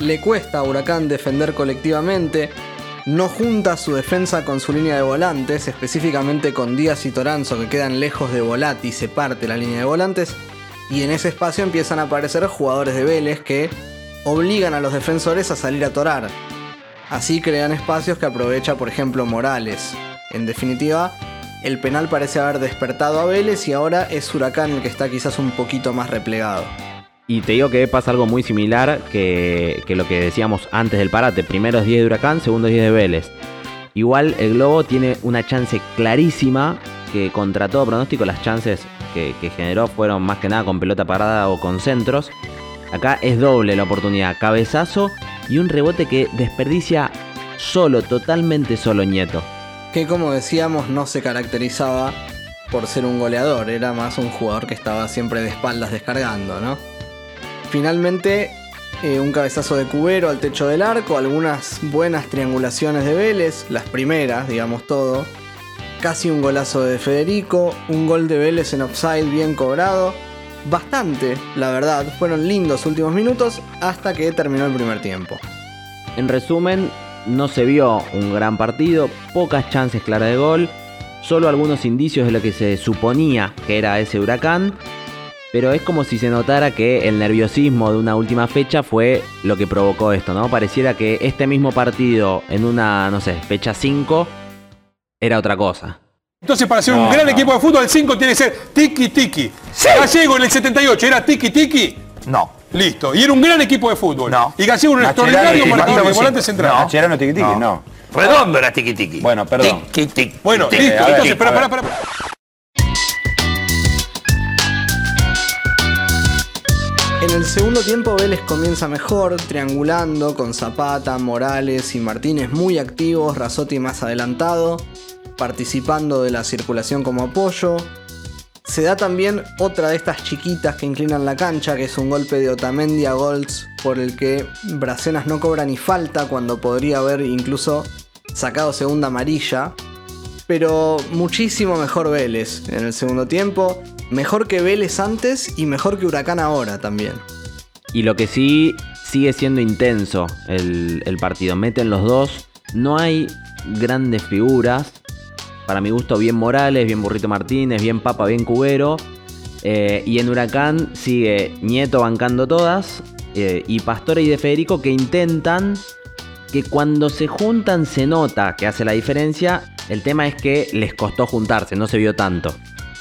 Le cuesta a Huracán defender colectivamente, no junta su defensa con su línea de volantes, específicamente con Díaz y Toranzo que quedan lejos de Volati y se parte la línea de volantes, y en ese espacio empiezan a aparecer jugadores de Vélez que obligan a los defensores a salir a torar. Así crean espacios que aprovecha por ejemplo Morales. En definitiva, el penal parece haber despertado a Vélez y ahora es Huracán el que está quizás un poquito más replegado. Y te digo que pasa algo muy similar que, lo que decíamos antes del parate. Primero es 10 de Huracán, segundo es 10 de Vélez. Igual el Globo tiene una chance clarísima que contra todo pronóstico las chances que generó fueron más que nada con pelota parada o con centros. Acá es doble la oportunidad, cabezazo y un rebote que desperdicia solo, totalmente solo Nieto. Que como decíamos no se caracterizaba por ser un goleador, era más un jugador que estaba siempre de espaldas descargando, ¿no? Finalmente, eh, un cabezazo de Cubero al techo del arco, algunas buenas triangulaciones de Vélez, las primeras, digamos todo. Casi un golazo de Federico, un gol de Vélez en offside bien cobrado. Bastante, la verdad, fueron lindos últimos minutos hasta que terminó el primer tiempo. En resumen, no se vio un gran partido, pocas chances claras de gol, solo algunos indicios de lo que se suponía que era ese huracán, pero es como si se notara que el nerviosismo de una última fecha fue lo que provocó esto, ¿no? Pareciera que este mismo partido en una, no sé, fecha 5 era otra cosa. Entonces, para ser un gran no. equipo de fútbol, el 5 tiene que ser tiki-tiki. Gallego en el 78 era tiki-tiki. No. Listo. Y era un gran equipo de fútbol. No. Y Gallego era un extraordinario marcador de volante central. No. Mascherano tiki tiki, No. no. Redondo era tiki tiki. Bueno, perdón. Tiki tiki. Bueno, Tiki, listo. ver, Entonces, ver. espera, espera. En el segundo tiempo Vélez comienza mejor, triangulando con Zapata, Morales y Martínez muy activos, Razotti más adelantado, participando de la circulación como apoyo. Se da también otra de estas chiquitas que inclinan la cancha, que es un golpe de Otamendi a Golds por el que Bracenas no cobra ni falta cuando podría haber incluso sacado segunda amarilla. Pero muchísimo mejor Vélez en el segundo tiempo. Mejor que Vélez antes y mejor que Huracán ahora también. Y lo que sí sigue siendo intenso el, el partido. Meten los dos. No hay grandes figuras. Para mi gusto, bien Morales, bien Burrito Martínez, bien Papa, bien Cubero. Eh, y en Huracán sigue Nieto bancando todas. eh, y Pastore y De Federico que intentan que cuando se juntan se nota que hace la diferencia. El tema es que les costó juntarse, no se vio tanto.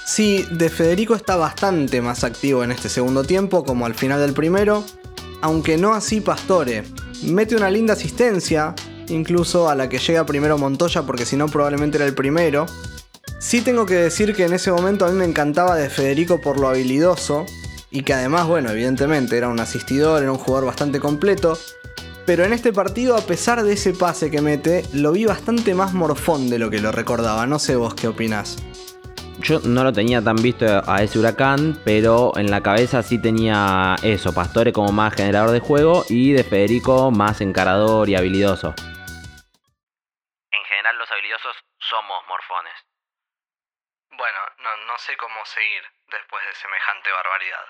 Sí, De Federico está bastante más activo en este segundo tiempo, como al final del primero, aunque no así Pastore. Mete una linda asistencia, incluso a la que llega primero Montoya, porque si no probablemente era el primero. Sí tengo que decir que en ese momento a mí me encantaba De Federico por lo habilidoso, y que además, bueno, evidentemente era un asistidor, era un jugador bastante completo. Pero en este partido, a pesar de ese pase que mete, lo vi bastante más morfón de lo que lo recordaba. No sé vos qué opinás. Yo no lo tenía tan visto a ese huracán, pero en la cabeza sí tenía eso, Pastore como más generador de juego y de Federico más encarador y habilidoso. Sé cómo seguir después de semejante barbaridad.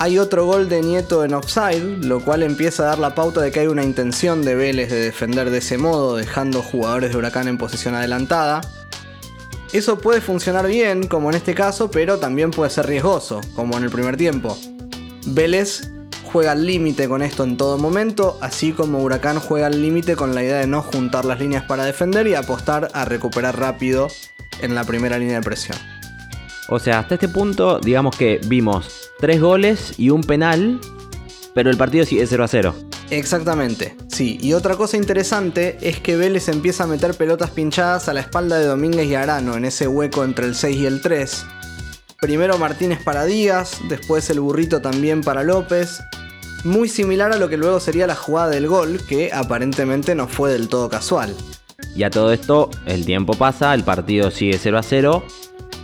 Hay otro gol de Nieto en offside, lo cual empieza a dar la pauta de que hay una intención de Vélez de defender de ese modo, dejando jugadores de Huracán en posición adelantada. Eso puede funcionar bien, como en este caso, pero también puede ser riesgoso, como en el primer tiempo. Vélez juega al límite con esto en todo momento, así como Huracán juega al límite con la idea de no juntar las líneas para defender y apostar a recuperar rápido en la primera línea de presión. O sea, hasta este punto, digamos que vimos tres goles y un penal, pero el partido sigue 0 a 0. Exactamente, sí. Y otra cosa interesante es que Vélez empieza a meter pelotas pinchadas a la espalda de Domínguez y Arano en ese hueco entre el 6 y el 3. Primero Martínez para Díaz, después el burrito también para López. Muy similar a lo que luego sería la jugada del gol, que aparentemente no fue del todo casual. Y a todo esto, el tiempo pasa, el partido sigue 0 a 0.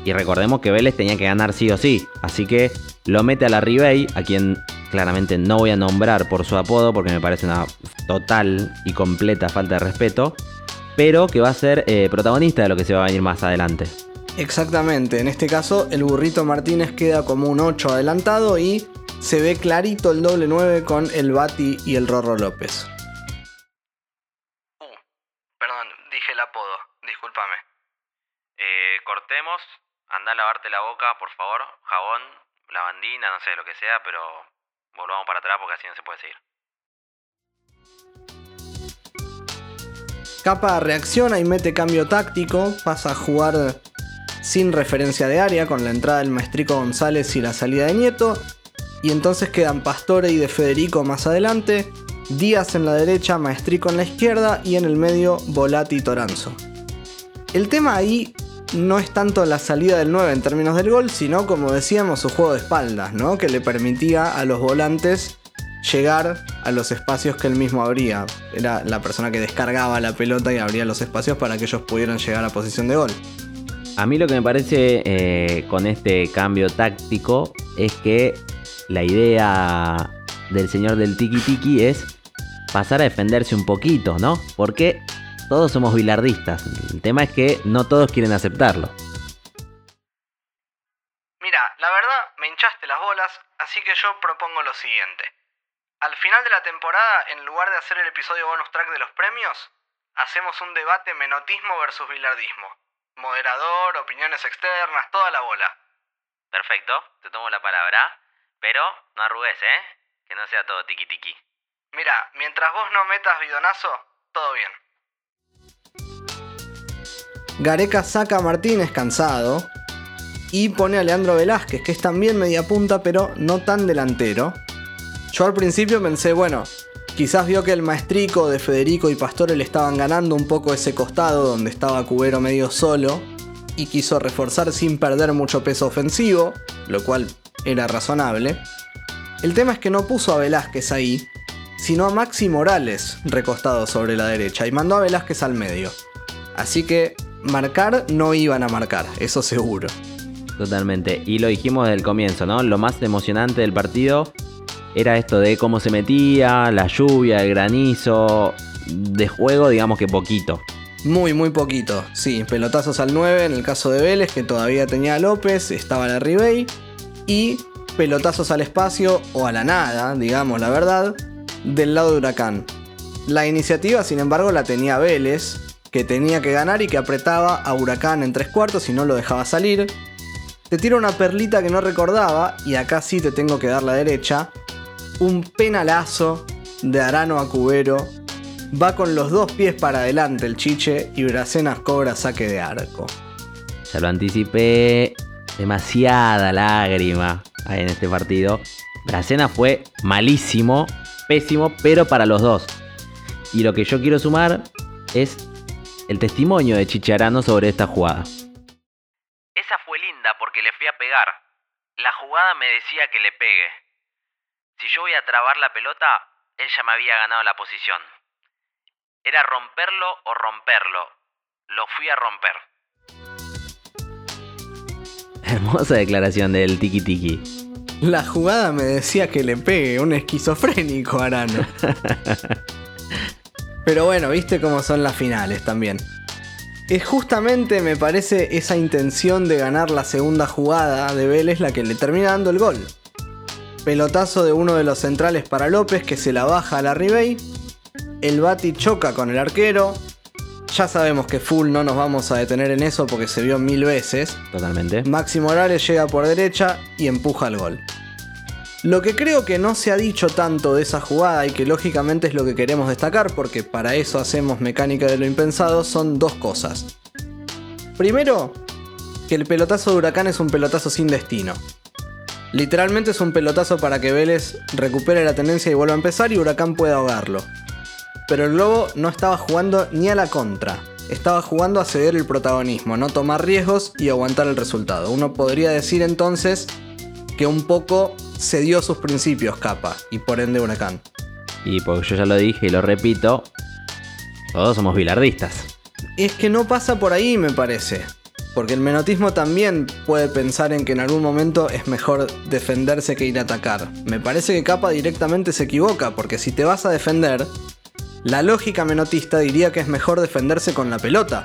Y recordemos que Vélez tenía que ganar sí o sí. Así que lo mete a la Ribey, a quien claramente no voy a nombrar por su apodo porque me parece una total y completa falta de respeto. Pero que va a ser eh, protagonista de lo que se va a venir más adelante. Exactamente, en este caso el burrito Martínez queda como un 8 adelantado y se ve clarito el doble 9 con el Bati y el Rorro López. Eh, cortemos, anda a lavarte la boca, por favor, jabón, lavandina, no sé lo que sea, pero volvamos para atrás porque así no se puede seguir. Capa reacciona y mete cambio táctico, pasa a jugar sin referencia de área con la entrada del Maestrico González y la salida de Nieto. Y entonces quedan Pastore y de Federico más adelante, Díaz en la derecha, Maestrico en la izquierda y en el medio Volati y Toranzo. El tema ahí no es tanto la salida del 9 en términos del gol, sino como decíamos su juego de espaldas, ¿no? que le permitía a los volantes llegar a los espacios que él mismo abría. Era la persona que descargaba la pelota y abría los espacios para que ellos pudieran llegar a posición de gol. A mí lo que me parece eh, con este cambio táctico es que la idea del señor del tiki tiki es pasar a defenderse un poquito, ¿no? Porque todos somos bilardistas. El tema es que no todos quieren aceptarlo. Mira, la verdad me hinchaste las bolas, así que yo propongo lo siguiente. Al final de la temporada, en lugar de hacer el episodio bonus track de los premios, hacemos un debate menotismo versus bilardismo. Moderador, opiniones externas, toda la bola. Perfecto, te tomo la palabra, pero no arrugues, ¿eh? Que no sea todo tiki tiki. Mira, mientras vos no metas bidonazo, todo bien. Gareca saca a Martínez cansado y pone a Leandro Velázquez, que es también media punta, pero no tan delantero. Yo al principio pensé, bueno, quizás vio que el maestrico de Federico y Pastore le estaban ganando un poco ese costado donde estaba Cubero medio solo y quiso reforzar sin perder mucho peso ofensivo, lo cual era razonable. El tema es que no puso a Velázquez ahí, sino a Maxi Morales recostado sobre la derecha y mandó a Velázquez al medio. Así que marcar no iban a marcar, eso seguro. Totalmente. Y lo dijimos desde el comienzo, ¿no? Lo más emocionante del partido era esto de cómo se metía, la lluvia, el granizo. De juego, digamos que poquito. Muy, muy poquito. Sí, pelotazos al 9 en el caso de Vélez, que todavía tenía a López, estaba la Ribey. Y pelotazos al espacio o a la nada, digamos la verdad, del lado de Huracán. La iniciativa, sin embargo, la tenía Vélez, que tenía que ganar y que apretaba a Huracán en tres cuartos y no lo dejaba salir. Te tiro una perlita que no recordaba, y acá sí te tengo que dar la derecha. Un penalazo de Arano a Cubero. Va con los dos pies para adelante el chiche y Bracenas cobra saque de arco. Ya lo anticipé. Demasiada lágrima en este partido. Bracena fue malísimo, pésimo, pero para los dos. Y lo que yo quiero sumar es el testimonio de Chicharano sobre esta jugada. Esa fue linda porque le fui a pegar. La jugada me decía que le pegue. Si yo voy a trabar la pelota, él ya me había ganado la posición. Era romperlo o romperlo. Lo fui a romper. Hermosa declaración del tiki tiki. La jugada me decía que le pegue, un esquizofrénico Arano. Pero bueno, viste cómo son las finales también. Es justamente, me parece, esa intención de ganar la segunda jugada de Vélez la que le termina dando el gol. Pelotazo de uno de los centrales para López que se la baja a la Ribey. El Bati choca con el arquero. Ya sabemos que full no nos vamos a detener en eso porque se vio mil veces. Totalmente. Maxi Morales llega por derecha y empuja el gol. Lo que creo que no se ha dicho tanto de esa jugada y que lógicamente es lo que queremos destacar porque para eso hacemos mecánica de lo impensado son dos cosas. Primero, que el pelotazo de Huracán es un pelotazo sin destino. Literalmente es un pelotazo para que Vélez recupere la tendencia y vuelva a empezar y Huracán pueda ahogarlo. Pero el Globo no estaba jugando ni a la contra. Estaba jugando a ceder el protagonismo, no tomar riesgos y aguantar el resultado. Uno podría decir entonces que un poco cedió sus principios Capa y por ende Huracán. Y porque yo ya lo dije y lo repito, todos somos bilardistas. Es que no pasa por ahí, me parece. Porque el menotismo también puede pensar en que en algún momento es mejor defenderse que ir a atacar. Me parece que Capa directamente se equivoca, porque si te vas a defender, la lógica menotista diría que es mejor defenderse con la pelota.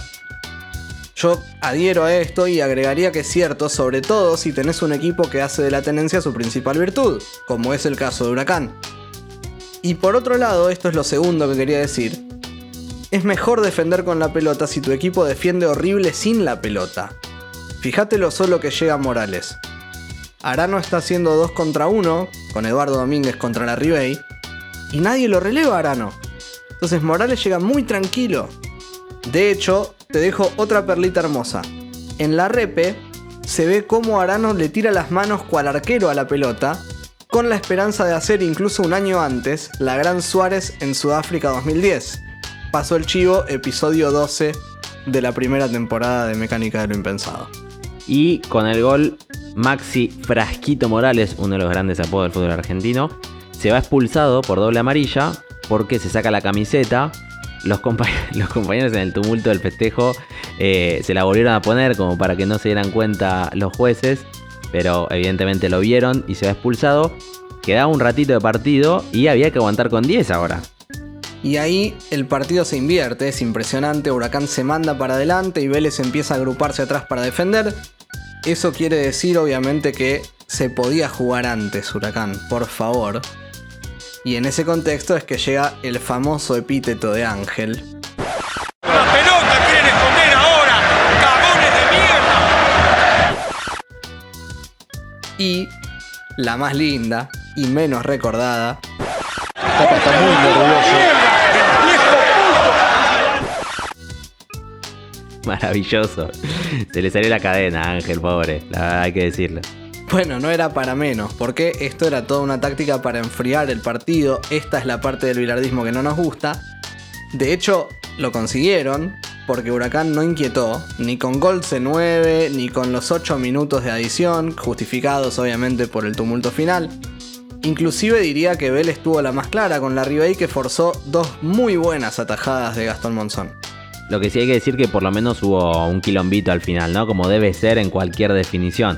Yo adhiero a esto y agregaría que es cierto, sobre todo si tenés un equipo que hace de la tenencia su principal virtud, como es el caso de Huracán. Y por otro lado, esto es lo segundo que quería decir, es mejor defender con la pelota si tu equipo defiende horrible sin la pelota. Fíjate lo solo que llega Morales. Arano está haciendo 2 contra 1 con Eduardo Domínguez contra la Ribey y nadie lo releva a Arano. Entonces Morales llega muy tranquilo. De hecho, te dejo otra perlita hermosa. En la repe se ve cómo Arano le tira las manos cual arquero a la pelota, con la esperanza de hacer incluso un año antes la Gran Suárez en Sudáfrica 2010. Pasó el chivo, episodio 12 de la primera temporada de Mecánica de lo Impensado. Y con el gol, Maxi Frasquito Morales, uno de los grandes apodos del fútbol argentino, se va expulsado por doble amarilla porque se saca la camiseta. Los, compa- los compañeros en el tumulto del festejo eh, se la volvieron a poner como para que no se dieran cuenta los jueces, pero evidentemente lo vieron y se va expulsado. Quedaba un ratito de partido y había que aguantar con 10 ahora. Y ahí el partido se invierte, es impresionante, Huracán se manda para adelante y Vélez empieza a agruparse atrás para defender. Eso quiere decir obviamente que se podía jugar antes Huracán, por favor. Y en ese contexto es que llega el famoso epíteto de Ángel. ¡La pelota quieren esconder ahora! ¡Cagones de mierda! Y la más linda y menos recordada. Maravilloso. Se le salió la cadena a Ángel, pobre. La verdad hay que decirlo. Bueno, no era para menos, porque esto era toda una táctica para enfriar el partido. Esta es la parte del bilardismo que no nos gusta. De hecho, lo consiguieron, porque Huracán no inquietó, ni con gol C9, ni con los 8 minutos de adición, justificados obviamente por el tumulto final. Inclusive diría que Vélez tuvo la más clara con la Ribey que forzó dos muy buenas atajadas de Gastón Monzón. Lo que sí hay que decir que por lo menos hubo un quilombito al final, ¿no? Como debe ser en cualquier definición.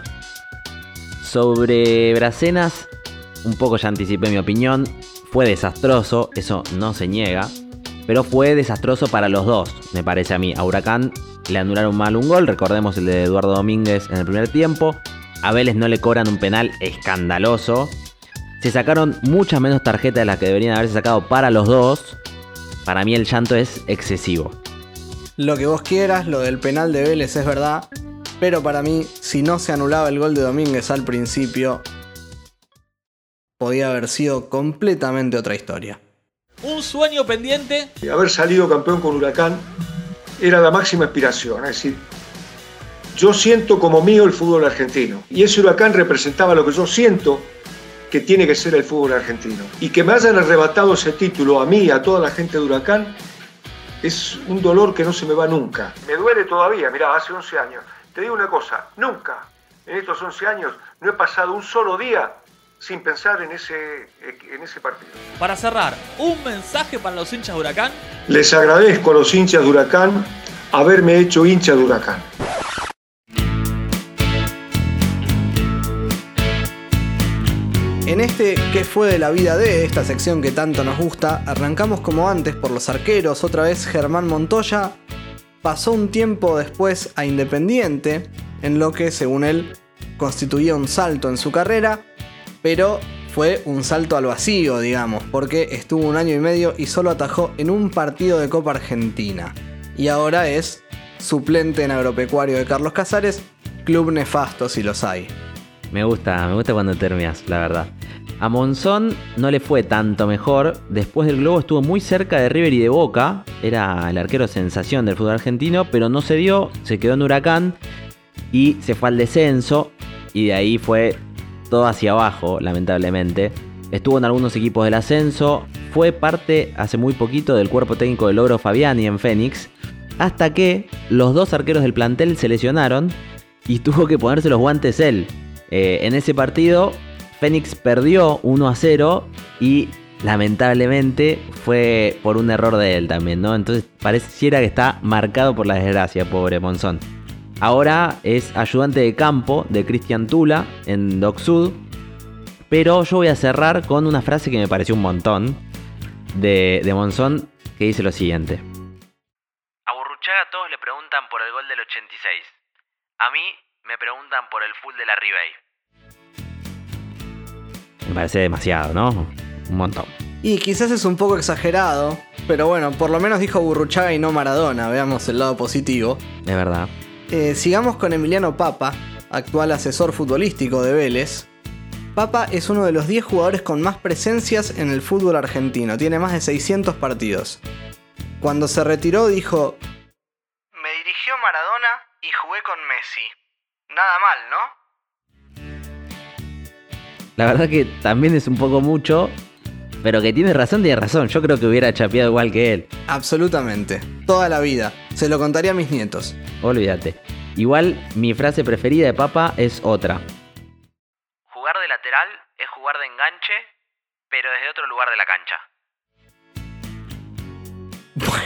Sobre Bracenas, un poco ya anticipé mi opinión. Fue desastroso, eso no se niega. Pero fue desastroso para los dos, me parece a mí. A Huracán le anularon mal un gol, recordemos el de Eduardo Domínguez en el primer tiempo. A Vélez no le cobran un penal escandaloso. Se sacaron muchas menos tarjetas de las que deberían haberse sacado para los dos. Para mí el llanto es excesivo. Lo que vos quieras, lo del penal de Vélez es verdad, pero para mí, si no se anulaba el gol de Domínguez al principio, podía haber sido completamente otra historia. Un sueño pendiente. Y haber salido campeón con Huracán era la máxima aspiración. Es decir, yo siento como mío el fútbol argentino. Y ese Huracán representaba lo que yo siento que tiene que ser el fútbol argentino. Y que me hayan arrebatado ese título a mí y a toda la gente de Huracán es un dolor que no se me va nunca. Me duele todavía, mirá, hace 11 años. Te digo una cosa, nunca en estos 11 años no he pasado un solo día sin pensar en ese, en ese partido. Para cerrar, un mensaje para los hinchas de Huracán. Les agradezco a los hinchas de Huracán haberme hecho hincha de Huracán. En este ¿Qué fue de la vida de? esta sección que tanto nos gusta, arrancamos como antes por los arqueros, otra vez Germán Montoya pasó un tiempo después a Independiente, en lo que según él constituía un salto en su carrera, pero fue un salto al vacío, digamos, porque estuvo un año y medio y solo atajó en un partido de Copa Argentina. Y ahora es suplente en Agropecuario de Carlos Casares, club nefasto si los hay. Me gusta, me gusta cuando terminas, la verdad. A Monzón no le fue tanto mejor. Después del Globo estuvo muy cerca de River y de Boca. Era el arquero sensación del fútbol argentino, pero no se dio. Se quedó en Huracán y se fue al descenso. Y de ahí fue todo hacia abajo, lamentablemente. Estuvo en algunos equipos del ascenso. Fue parte hace muy poquito del cuerpo técnico de Logro Fabiani en Fénix. Hasta que los dos arqueros del plantel se lesionaron y tuvo que ponerse los guantes él. Eh, en ese partido, Fénix perdió 1 a 0 y lamentablemente fue por un error de él también, ¿no? Entonces pareciera que está marcado por la desgracia, pobre Monzón. Ahora es ayudante de campo de Cristian Tula en Doc Sud. Pero yo voy a cerrar con una frase que me pareció un montón de, Monzón que dice lo siguiente. A Burruchaga todos le preguntan por el gol del 86. A mí me preguntan por el full de la Ribey. Parece demasiado, ¿no? Un montón. Y quizás es un poco exagerado, pero bueno, por lo menos dijo Burruchaga y no Maradona, veamos el lado positivo. De verdad. Eh, sigamos con Emiliano Papa, actual asesor futbolístico de Vélez. Papa es uno de los 10 jugadores con más presencias en el fútbol argentino, tiene más de 600 partidos. Cuando se retiró dijo, Me dirigió Maradona y jugué con Messi. Nada mal, ¿no? La verdad que también es un poco mucho, pero que tiene razón, tiene razón. Yo creo que hubiera chapeado igual que él. Absolutamente. Toda la vida. Se lo contaría a mis nietos. Olvídate. Igual mi frase preferida de Papa es otra. Jugar de lateral es jugar de enganche, pero desde otro lugar de la cancha.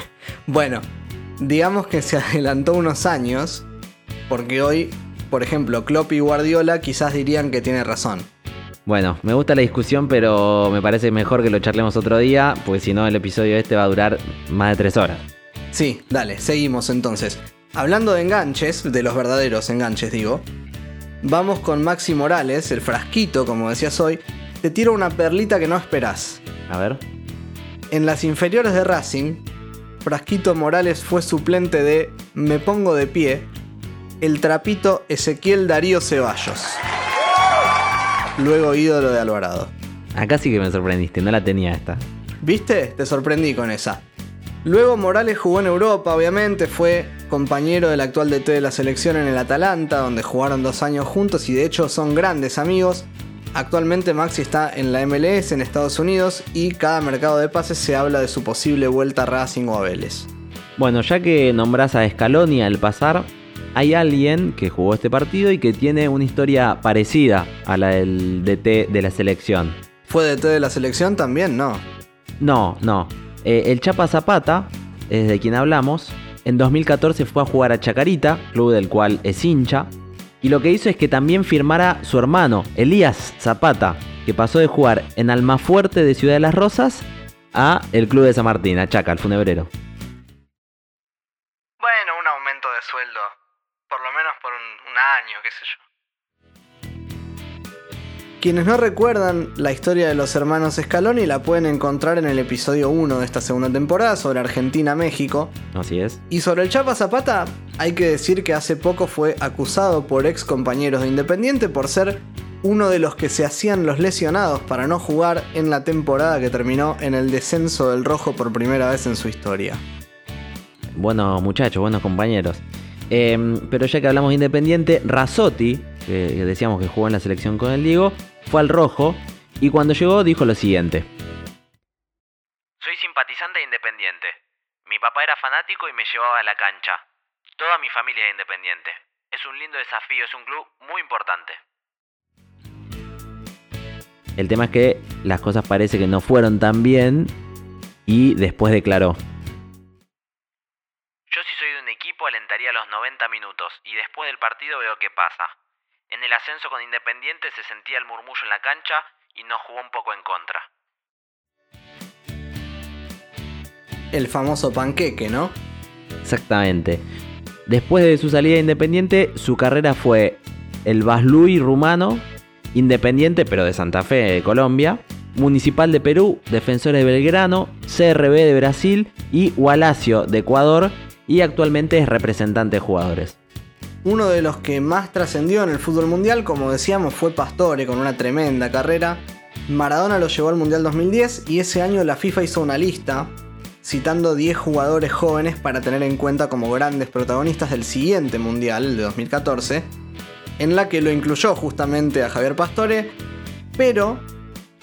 Bueno, digamos que se adelantó unos años, porque hoy, por ejemplo, Klopp y Guardiola quizás dirían que tiene razón. Bueno, me gusta la discusión, pero me parece mejor que lo charlemos otro día, porque si no el episodio este va a durar más de tres horas. Sí, dale, seguimos entonces. Hablando de enganches, de los verdaderos enganches digo, vamos con Maxi Morales, el frasquito, como decías hoy, te tiro una perlita que no esperás. A ver. En las inferiores de Racing, Frasquito Morales fue suplente de Me Pongo de Pie, el trapito Ezequiel Darío Ceballos. Luego ídolo de Alvarado. Acá sí que me sorprendiste, no la tenía esta. ¿Viste? Te sorprendí con esa. Luego Morales jugó en Europa, obviamente, fue compañero del actual DT de la selección en el Atalanta, donde jugaron dos años juntos y de hecho son grandes amigos. Actualmente Maxi está en la MLS en Estados Unidos y cada mercado de pases se habla de su posible vuelta a Racing o a Vélez. Bueno, ya que nombras a Scaloni al pasar, hay alguien que jugó este partido y que tiene una historia parecida a la del DT de la selección. ¿Fue DT de la selección también? No. No, no. Eh, el Chapa Zapata, es de quien hablamos, en 2014 fue a jugar a Chacarita, club del cual es hincha, y lo que hizo es que también firmara su hermano, Elías Zapata, que pasó de jugar en Almafuerte de Ciudad de las Rosas a el club de San Martín, a Chaca, al funebrero. Bueno, un aumento de sueldo. Por lo menos por un, un año, qué sé yo. Quienes no recuerdan la historia de los hermanos Scaloni la pueden encontrar en el episodio 1 de esta segunda temporada sobre Argentina-México. Así es. Y sobre el Chapa Zapata, hay que decir que hace poco fue acusado por ex compañeros de Independiente por ser uno de los que se hacían los lesionados para no jugar en la temporada que terminó en el descenso del Rojo por primera vez en su historia. Buenos muchachos, buenos compañeros. Eh, pero ya que hablamos de Independiente, Razotti, que, que decíamos que jugó en la selección con el Diego, fue al Rojo y cuando llegó dijo lo siguiente. Soy simpatizante de Independiente. Mi papá era fanático y me llevaba a la cancha. Toda mi familia es independiente. Es un lindo desafío, es un club muy importante. El tema es que las cosas parece que no fueron tan bien y después declaró. Equipo alentaría los 90 minutos y después del partido veo qué pasa. En el ascenso con Independiente se sentía el murmullo en la cancha y nos jugó un poco en contra. El famoso panqueque, ¿no? Exactamente. Después de su salida de Independiente, su carrera fue el Baslui rumano, Independiente pero de Santa Fe de Colombia, Municipal de Perú, Defensores de Belgrano, CRB de Brasil y Walacio de Ecuador y actualmente es representante de jugadores. Uno de los que más trascendió en el fútbol mundial, como decíamos, fue Pastore con una tremenda carrera. Maradona lo llevó al Mundial 2010 y ese año la FIFA hizo una lista citando 10 jugadores jóvenes para tener en cuenta como grandes protagonistas del siguiente Mundial, el de 2014, en la que lo incluyó justamente a Javier Pastore, pero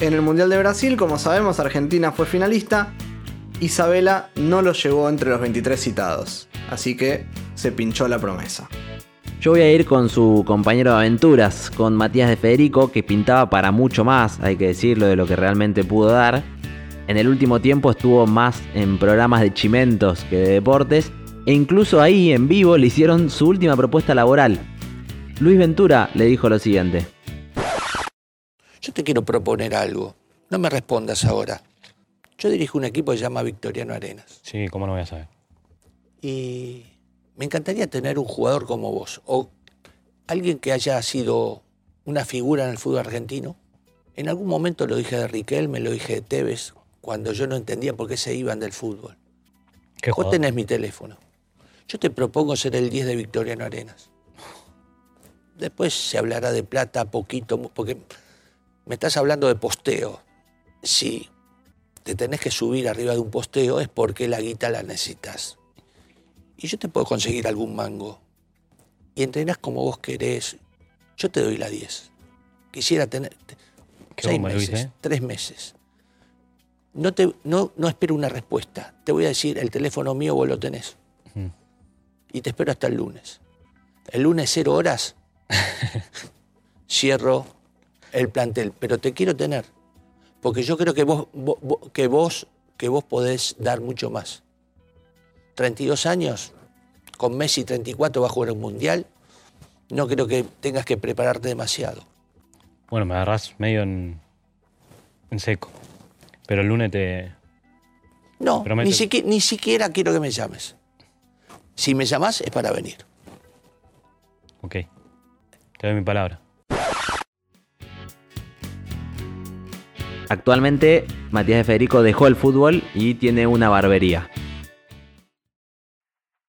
en el Mundial de Brasil, como sabemos, Argentina fue finalista, Isabela no lo llevó entre los 23 citados, así que se pinchó la promesa. Yo voy a ir con su compañero de aventuras, con Matías de Federico, que pintaba para mucho más, hay que decirlo, de lo que realmente pudo dar. En el último tiempo estuvo más en programas de chimentos que de deportes, e incluso ahí, en vivo, le hicieron su última propuesta laboral. Luis Ventura le dijo lo siguiente. Yo te quiero proponer algo. No me respondas ahora. Yo dirijo un equipo que se llama Victoriano Arenas. Sí, ¿cómo no voy a saber? Y me encantaría tener un jugador como vos, o alguien que haya sido una figura en el fútbol argentino. En algún momento lo dije de Riquelme, lo dije de Tevez, cuando yo no entendía por qué se iban del fútbol. ¿Qué Vos jugador? tenés mi teléfono. Yo te propongo ser el 10 de Victoriano Arenas. Después se hablará de plata poquito, porque me estás hablando de posteo. Si te tenés que subir arriba de un posteo es porque la guita la necesitas. Y yo te puedo conseguir algún mango. Y entrenás como vos querés. Yo te doy la 10. Quisiera tener Qué seis bomba, Luis, meses, ¿eh? tres meses. No, te, no, no espero una respuesta. Te voy a decir, el teléfono mío vos lo tenés. Y te espero hasta el lunes. El lunes cero horas cierro el plantel, pero te quiero tener. Porque yo creo que vos, vo- vo- que vos, que vos podés dar mucho más. 32 años, con Messi 34 va a jugar un mundial. No creo que tengas que prepararte demasiado. Bueno, me agarrás medio en, en seco. Pero el lunes te. No, ni, siqui- ni siquiera quiero que me llames. Si me llamas es para venir. Ok. Te doy mi palabra. Actualmente, Matías de Federico dejó el fútbol y tiene una barbería.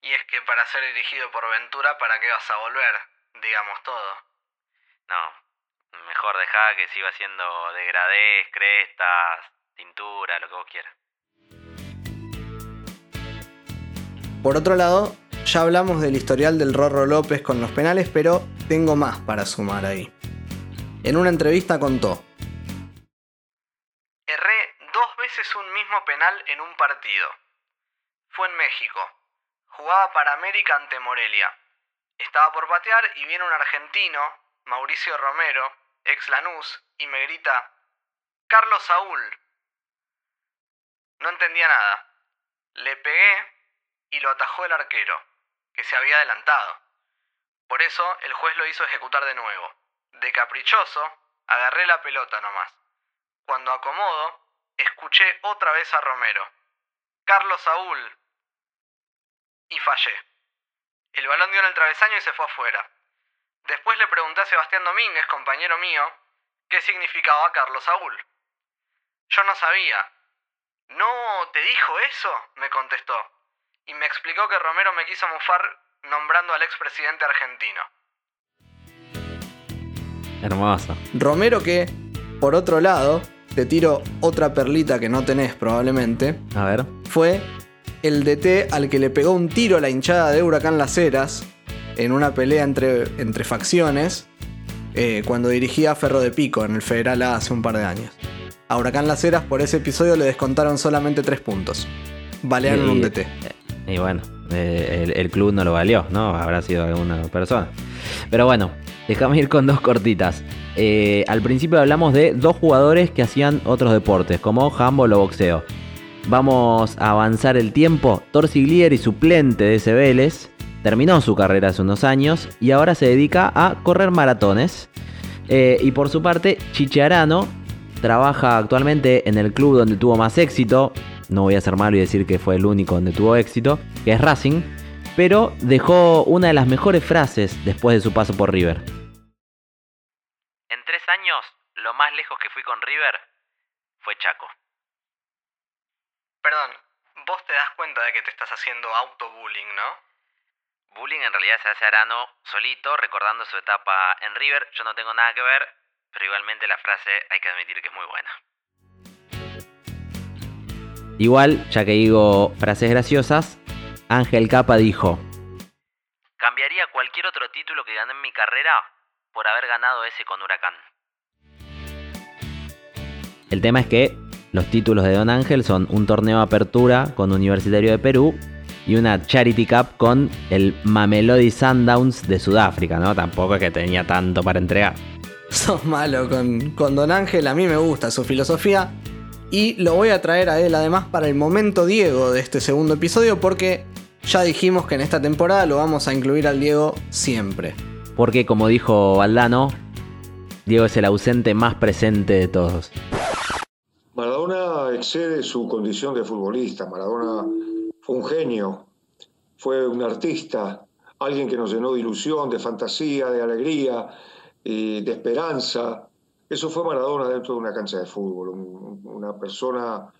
Y es que para ser dirigido por Ventura, ¿para qué vas a volver? Digamos todo. No, mejor dejá que siga haciendo degradés, crestas, tintura, lo que vos quieras. Por otro lado, ya hablamos del historial del Rorro López con los penales, pero tengo más para sumar ahí. En una entrevista contó. Veces un mismo penal en un partido. Fue en México. Jugaba para América ante Morelia. Estaba por patear y viene un argentino, Mauricio Romero, ex Lanús, y me grita, Carlos Saúl. No entendía nada. Le pegué y lo atajó el arquero, que se había adelantado. Por eso el juez lo hizo ejecutar de nuevo. De caprichoso, agarré la pelota nomás. Cuando acomodo, escuché otra vez a Romero. Carlos Saúl. Y fallé. El balón dio en el travesaño y se fue afuera. Después le pregunté a Sebastián Domínguez, compañero mío, qué significaba Carlos Saúl. Yo no sabía. ¿No te dijo eso? me contestó. Y me explicó que Romero me quiso mufar nombrando al expresidente argentino. Hermoso. Romero que, por otro lado, te tiro otra perlita que no tenés probablemente, A ver. fue el DT al que le pegó un tiro a la hinchada de Huracán Las Heras en una pelea entre, entre facciones eh, cuando dirigía Ferro de Pico en el Federal A hace un par de años. A Huracán Las Heras por ese episodio le descontaron solamente tres puntos. Balearon Y- un DT. Y bueno, eh, el, club no lo valió, ¿no? Habrá sido alguna persona. Pero bueno, déjame ir con dos cortitas. Eh, al principio hablamos de dos jugadores que hacían otros deportes, como handball o boxeo. Vamos a avanzar el tiempo. Torciglieri, suplente de ese Vélez, terminó su carrera hace unos años y ahora se dedica a correr maratones. Eh, y por su parte, Chicharano trabaja actualmente en el club donde tuvo más éxito. No voy a ser malo y decir que fue el único donde tuvo éxito, que es Racing. Pero dejó una de las mejores frases después de su paso por River. En tres años, lo más lejos que fui con River fue Chaco. Perdón, vos te das cuenta de que te estás haciendo autobullying, ¿no? Bullying en realidad se hace Arano solito, recordando su etapa en River. Yo no tengo nada que ver, pero igualmente la frase hay que admitir que es muy buena. Igual, ya que digo frases graciosas, Ángel Capa dijo, Cambiaría cualquier otro título que gané en mi carrera por haber ganado ese con Huracán. el tema es que los títulos de Don Ángel son un torneo de apertura con Universitario de Perú y una Charity Cup con el Mamelodi Sundowns de Sudáfrica, ¿no? Tampoco es que tenía tanto para entregar. Sos malo con, con Don Ángel, a mí me gusta su filosofía. Y lo voy a traer a él además para el momento Diego de este segundo episodio porque ya dijimos que en esta temporada lo vamos a incluir al Diego siempre. Porque como dijo Valdano, Diego es el ausente más presente de todos. Maradona excede su condición de futbolista. Maradona fue un genio. fue un artista, alguien que nos llenó de ilusión, de fantasía, de alegría, y de esperanza. Eso fue Maradona dentro de una cancha de fútbol, un- una persona,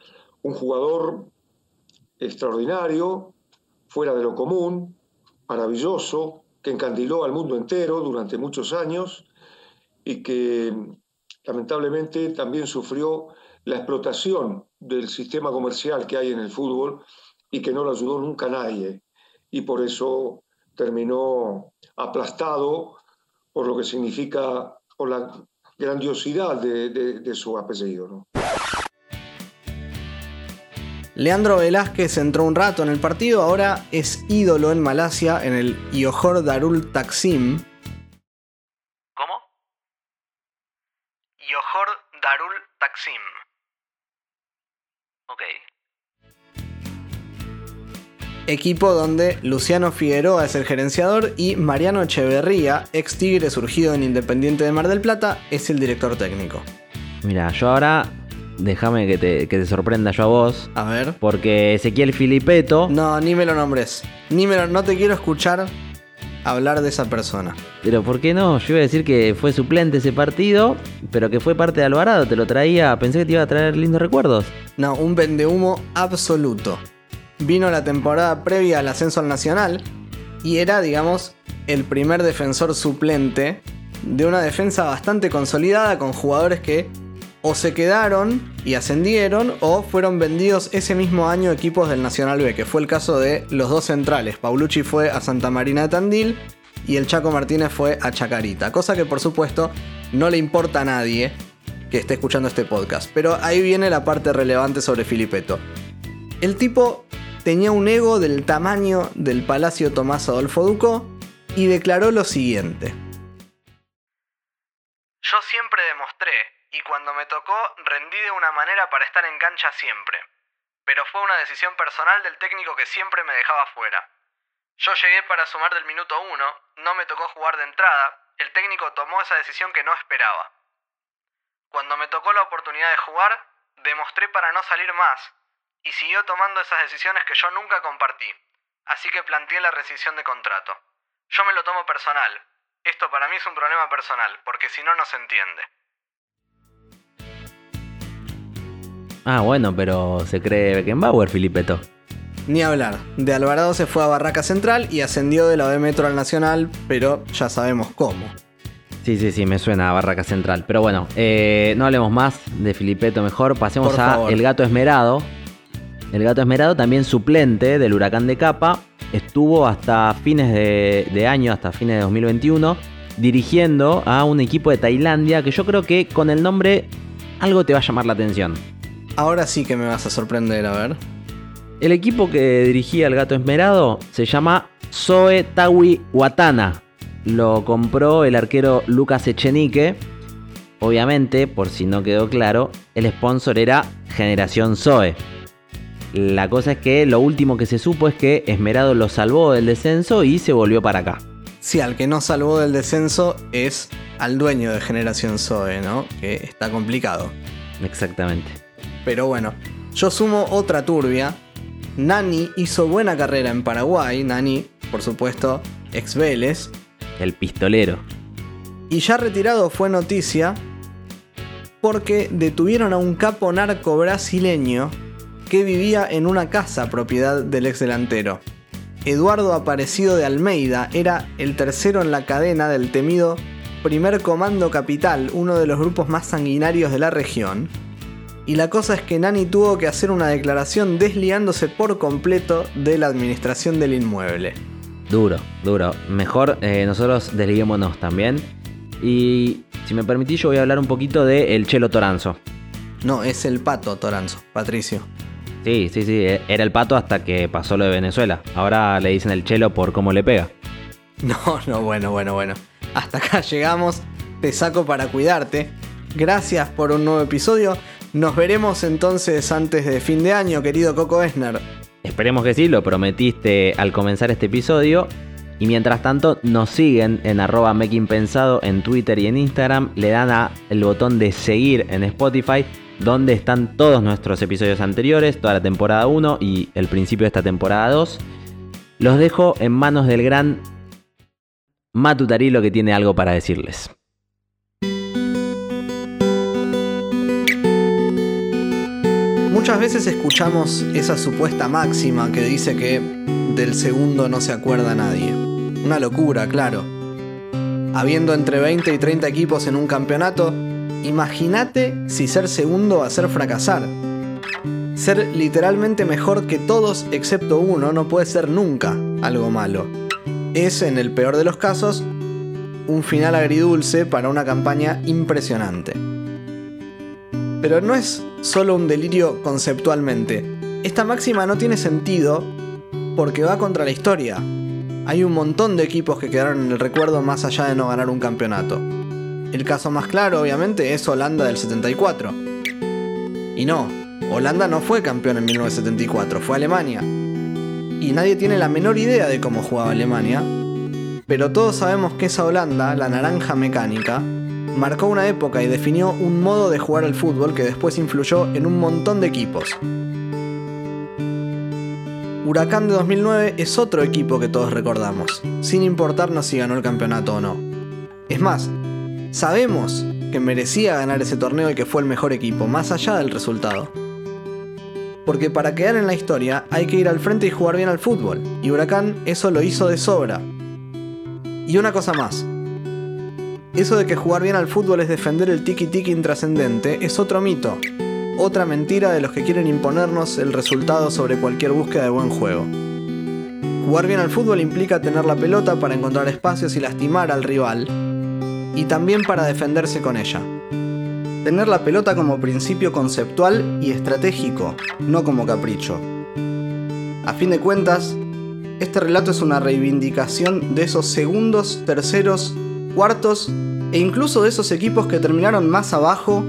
un jugador extraordinario, fuera de lo común, maravilloso, que encandiló al mundo entero durante muchos años y que lamentablemente también sufrió la explotación del sistema comercial que hay en el fútbol y que no lo ayudó nunca nadie. Y por eso terminó aplastado por lo que significa, por la grandiosidad de, de- de su apellido. ¿no? Leandro Velázquez entró un rato en el partido, ahora es ídolo en Malasia en el Johor Darul Taksim. ¿Cómo? Johor Darul Taksim. Ok. Equipo donde Luciano Figueroa es el gerenciador y Mariano Echeverría, ex Tigre surgido en Independiente de Mar del Plata, es el director técnico. Mira, yo ahora déjame que te, que te sorprenda yo a vos. A ver. Porque Ezequiel Filipeto. No, ni me lo nombres. Ni me lo, no te quiero escuchar hablar de esa persona. Pero ¿por qué no? Yo iba a decir que fue suplente ese partido, pero que fue parte de Alvarado, te lo traía, pensé que te iba a traer lindos recuerdos. No, un vendehumo absoluto. Vino la temporada previa al ascenso al Nacional y era, digamos, el primer defensor suplente de una defensa bastante consolidada con jugadores que o se quedaron y ascendieron o fueron vendidos ese mismo año equipos del Nacional B, que fue el caso de los dos centrales. Paulucci fue a Santa Marina de Tandil y el Chaco Martínez fue a Chacarita, cosa que por supuesto no le importa a nadie que esté escuchando este podcast. Pero ahí viene la parte relevante sobre Filipeto. El tipo tenía un ego del tamaño del Palacio Tomás Adolfo Ducó y declaró lo siguiente. Yo siempre demostré, y cuando me tocó rendí de una manera para estar en cancha siempre. Pero fue una decisión personal del técnico que siempre me dejaba fuera. Yo llegué para sumar del minuto uno, no me tocó jugar de entrada, el técnico tomó esa decisión que no esperaba. Cuando me tocó la oportunidad de jugar, demostré para no salir más, y siguió tomando esas decisiones que yo nunca compartí. Así que planteé la rescisión de contrato. Yo me lo tomo personal. Esto para mí es un problema personal, porque si no, no se entiende. Ah, bueno, pero se cree Beckenbauer, Filipeto. Ni hablar. De Alvarado se fue a Barraca Central y ascendió de la B Metro al Nacional, pero ya sabemos cómo. Sí, sí, sí, me suena a Barraca Central. Pero bueno, eh, no hablemos más de Filipeto mejor. Pasemos Por a favor. El Gato Esmerado. El Gato Esmerado, también suplente del Huracán de Capa, estuvo hasta fines de, de año, hasta fines de 2021, dirigiendo a un equipo de Tailandia que yo creo que con el nombre algo te va a llamar la atención. Ahora sí que me vas a sorprender, a ver. El equipo que dirigía el Gato Esmerado se llama Soe Tawi Watana. Lo compró el arquero Lucas Echenique. Obviamente, por si no quedó claro, el sponsor era Generación Zoe. La cosa es que lo último que se supo es que Esmerado lo salvó del descenso y se volvió para acá. Sí, al que no salvó del descenso es al dueño de Generación Zoe, ¿no? Que está complicado. Exactamente. Pero bueno, yo sumo otra turbia. Nani hizo buena carrera en Paraguay. Nani, por supuesto, ex Vélez. El pistolero. Y ya retirado fue noticia porque detuvieron a un capo narco brasileño que vivía en una casa propiedad del ex delantero. Eduardo Aparecido de Almeida era el tercero en la cadena del temido Primer Comando Capital, uno de los grupos más sanguinarios de la región. Y la cosa es que Nani tuvo que hacer una declaración desligándose por completo de la administración del inmueble. Duro, duro. Mejor eh, nosotros desliguémonos también. Y si me permitís, yo voy a hablar un poquito de El Chelo Toranzo. No, es el pato Toranzo, Patricio. Sí, sí, sí, e- era el pato hasta que pasó lo de Venezuela. Ahora le dicen el Chelo por cómo le pega. No, no, bueno, bueno, bueno. Hasta acá llegamos. Te saco para cuidarte. Gracias por un nuevo episodio. Nos veremos entonces antes de fin de año, querido Coco Esner. Esperemos que sí, lo prometiste al comenzar este episodio. Y mientras tanto, nos siguen en arroba Pensado en Twitter y en Instagram. Le dan a el botón de seguir en Spotify, donde están todos nuestros episodios anteriores, toda la temporada 1 y el principio de esta temporada 2. Los dejo en manos del gran Matu Tarilo que tiene algo para decirles. Muchas veces escuchamos esa supuesta máxima que dice que del segundo no se acuerda nadie. Una locura, claro. Habiendo entre 20 y 30 equipos en un campeonato, imagínate si ser segundo va a ser fracasar. Ser literalmente mejor que todos excepto uno no puede ser nunca algo malo. Es, en el peor de los casos, un final agridulce para una campaña impresionante. Pero no es solo un delirio conceptualmente. Esta máxima no tiene sentido porque va contra la historia. Hay un montón de equipos que quedaron en el recuerdo más allá de no ganar un campeonato. El caso más claro, obviamente, es Holanda del 74. Y no, Holanda no fue campeón en 1974, fue Alemania. Y nadie tiene la menor idea de cómo jugaba Alemania, pero todos sabemos que esa Holanda, la naranja mecánica, marcó una época y definió un modo de jugar al fútbol que después influyó en un montón de equipos. Huracán de 2009 es otro equipo que todos recordamos, sin importarnos si ganó el campeonato o no. Es más, sabemos que merecía ganar ese torneo y que fue el mejor equipo, más allá del resultado. Porque para quedar en la historia hay que ir al frente y jugar bien al fútbol, y Huracán eso lo hizo de sobra. Y una cosa más, eso de que jugar bien al fútbol es defender el tiki-tiki intrascendente es otro mito, otra mentira de los que quieren imponernos el resultado sobre cualquier búsqueda de buen juego. Jugar bien al fútbol implica tener la pelota para encontrar espacios y lastimar al rival, y también para defenderse con ella. Tener la pelota como principio conceptual y estratégico, no como capricho. A fin de cuentas, este relato es una reivindicación de esos segundos, terceros, cuartos e incluso de esos equipos que terminaron más abajo,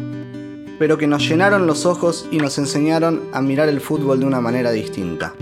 pero que nos llenaron los ojos y nos enseñaron a mirar el fútbol de una manera distinta.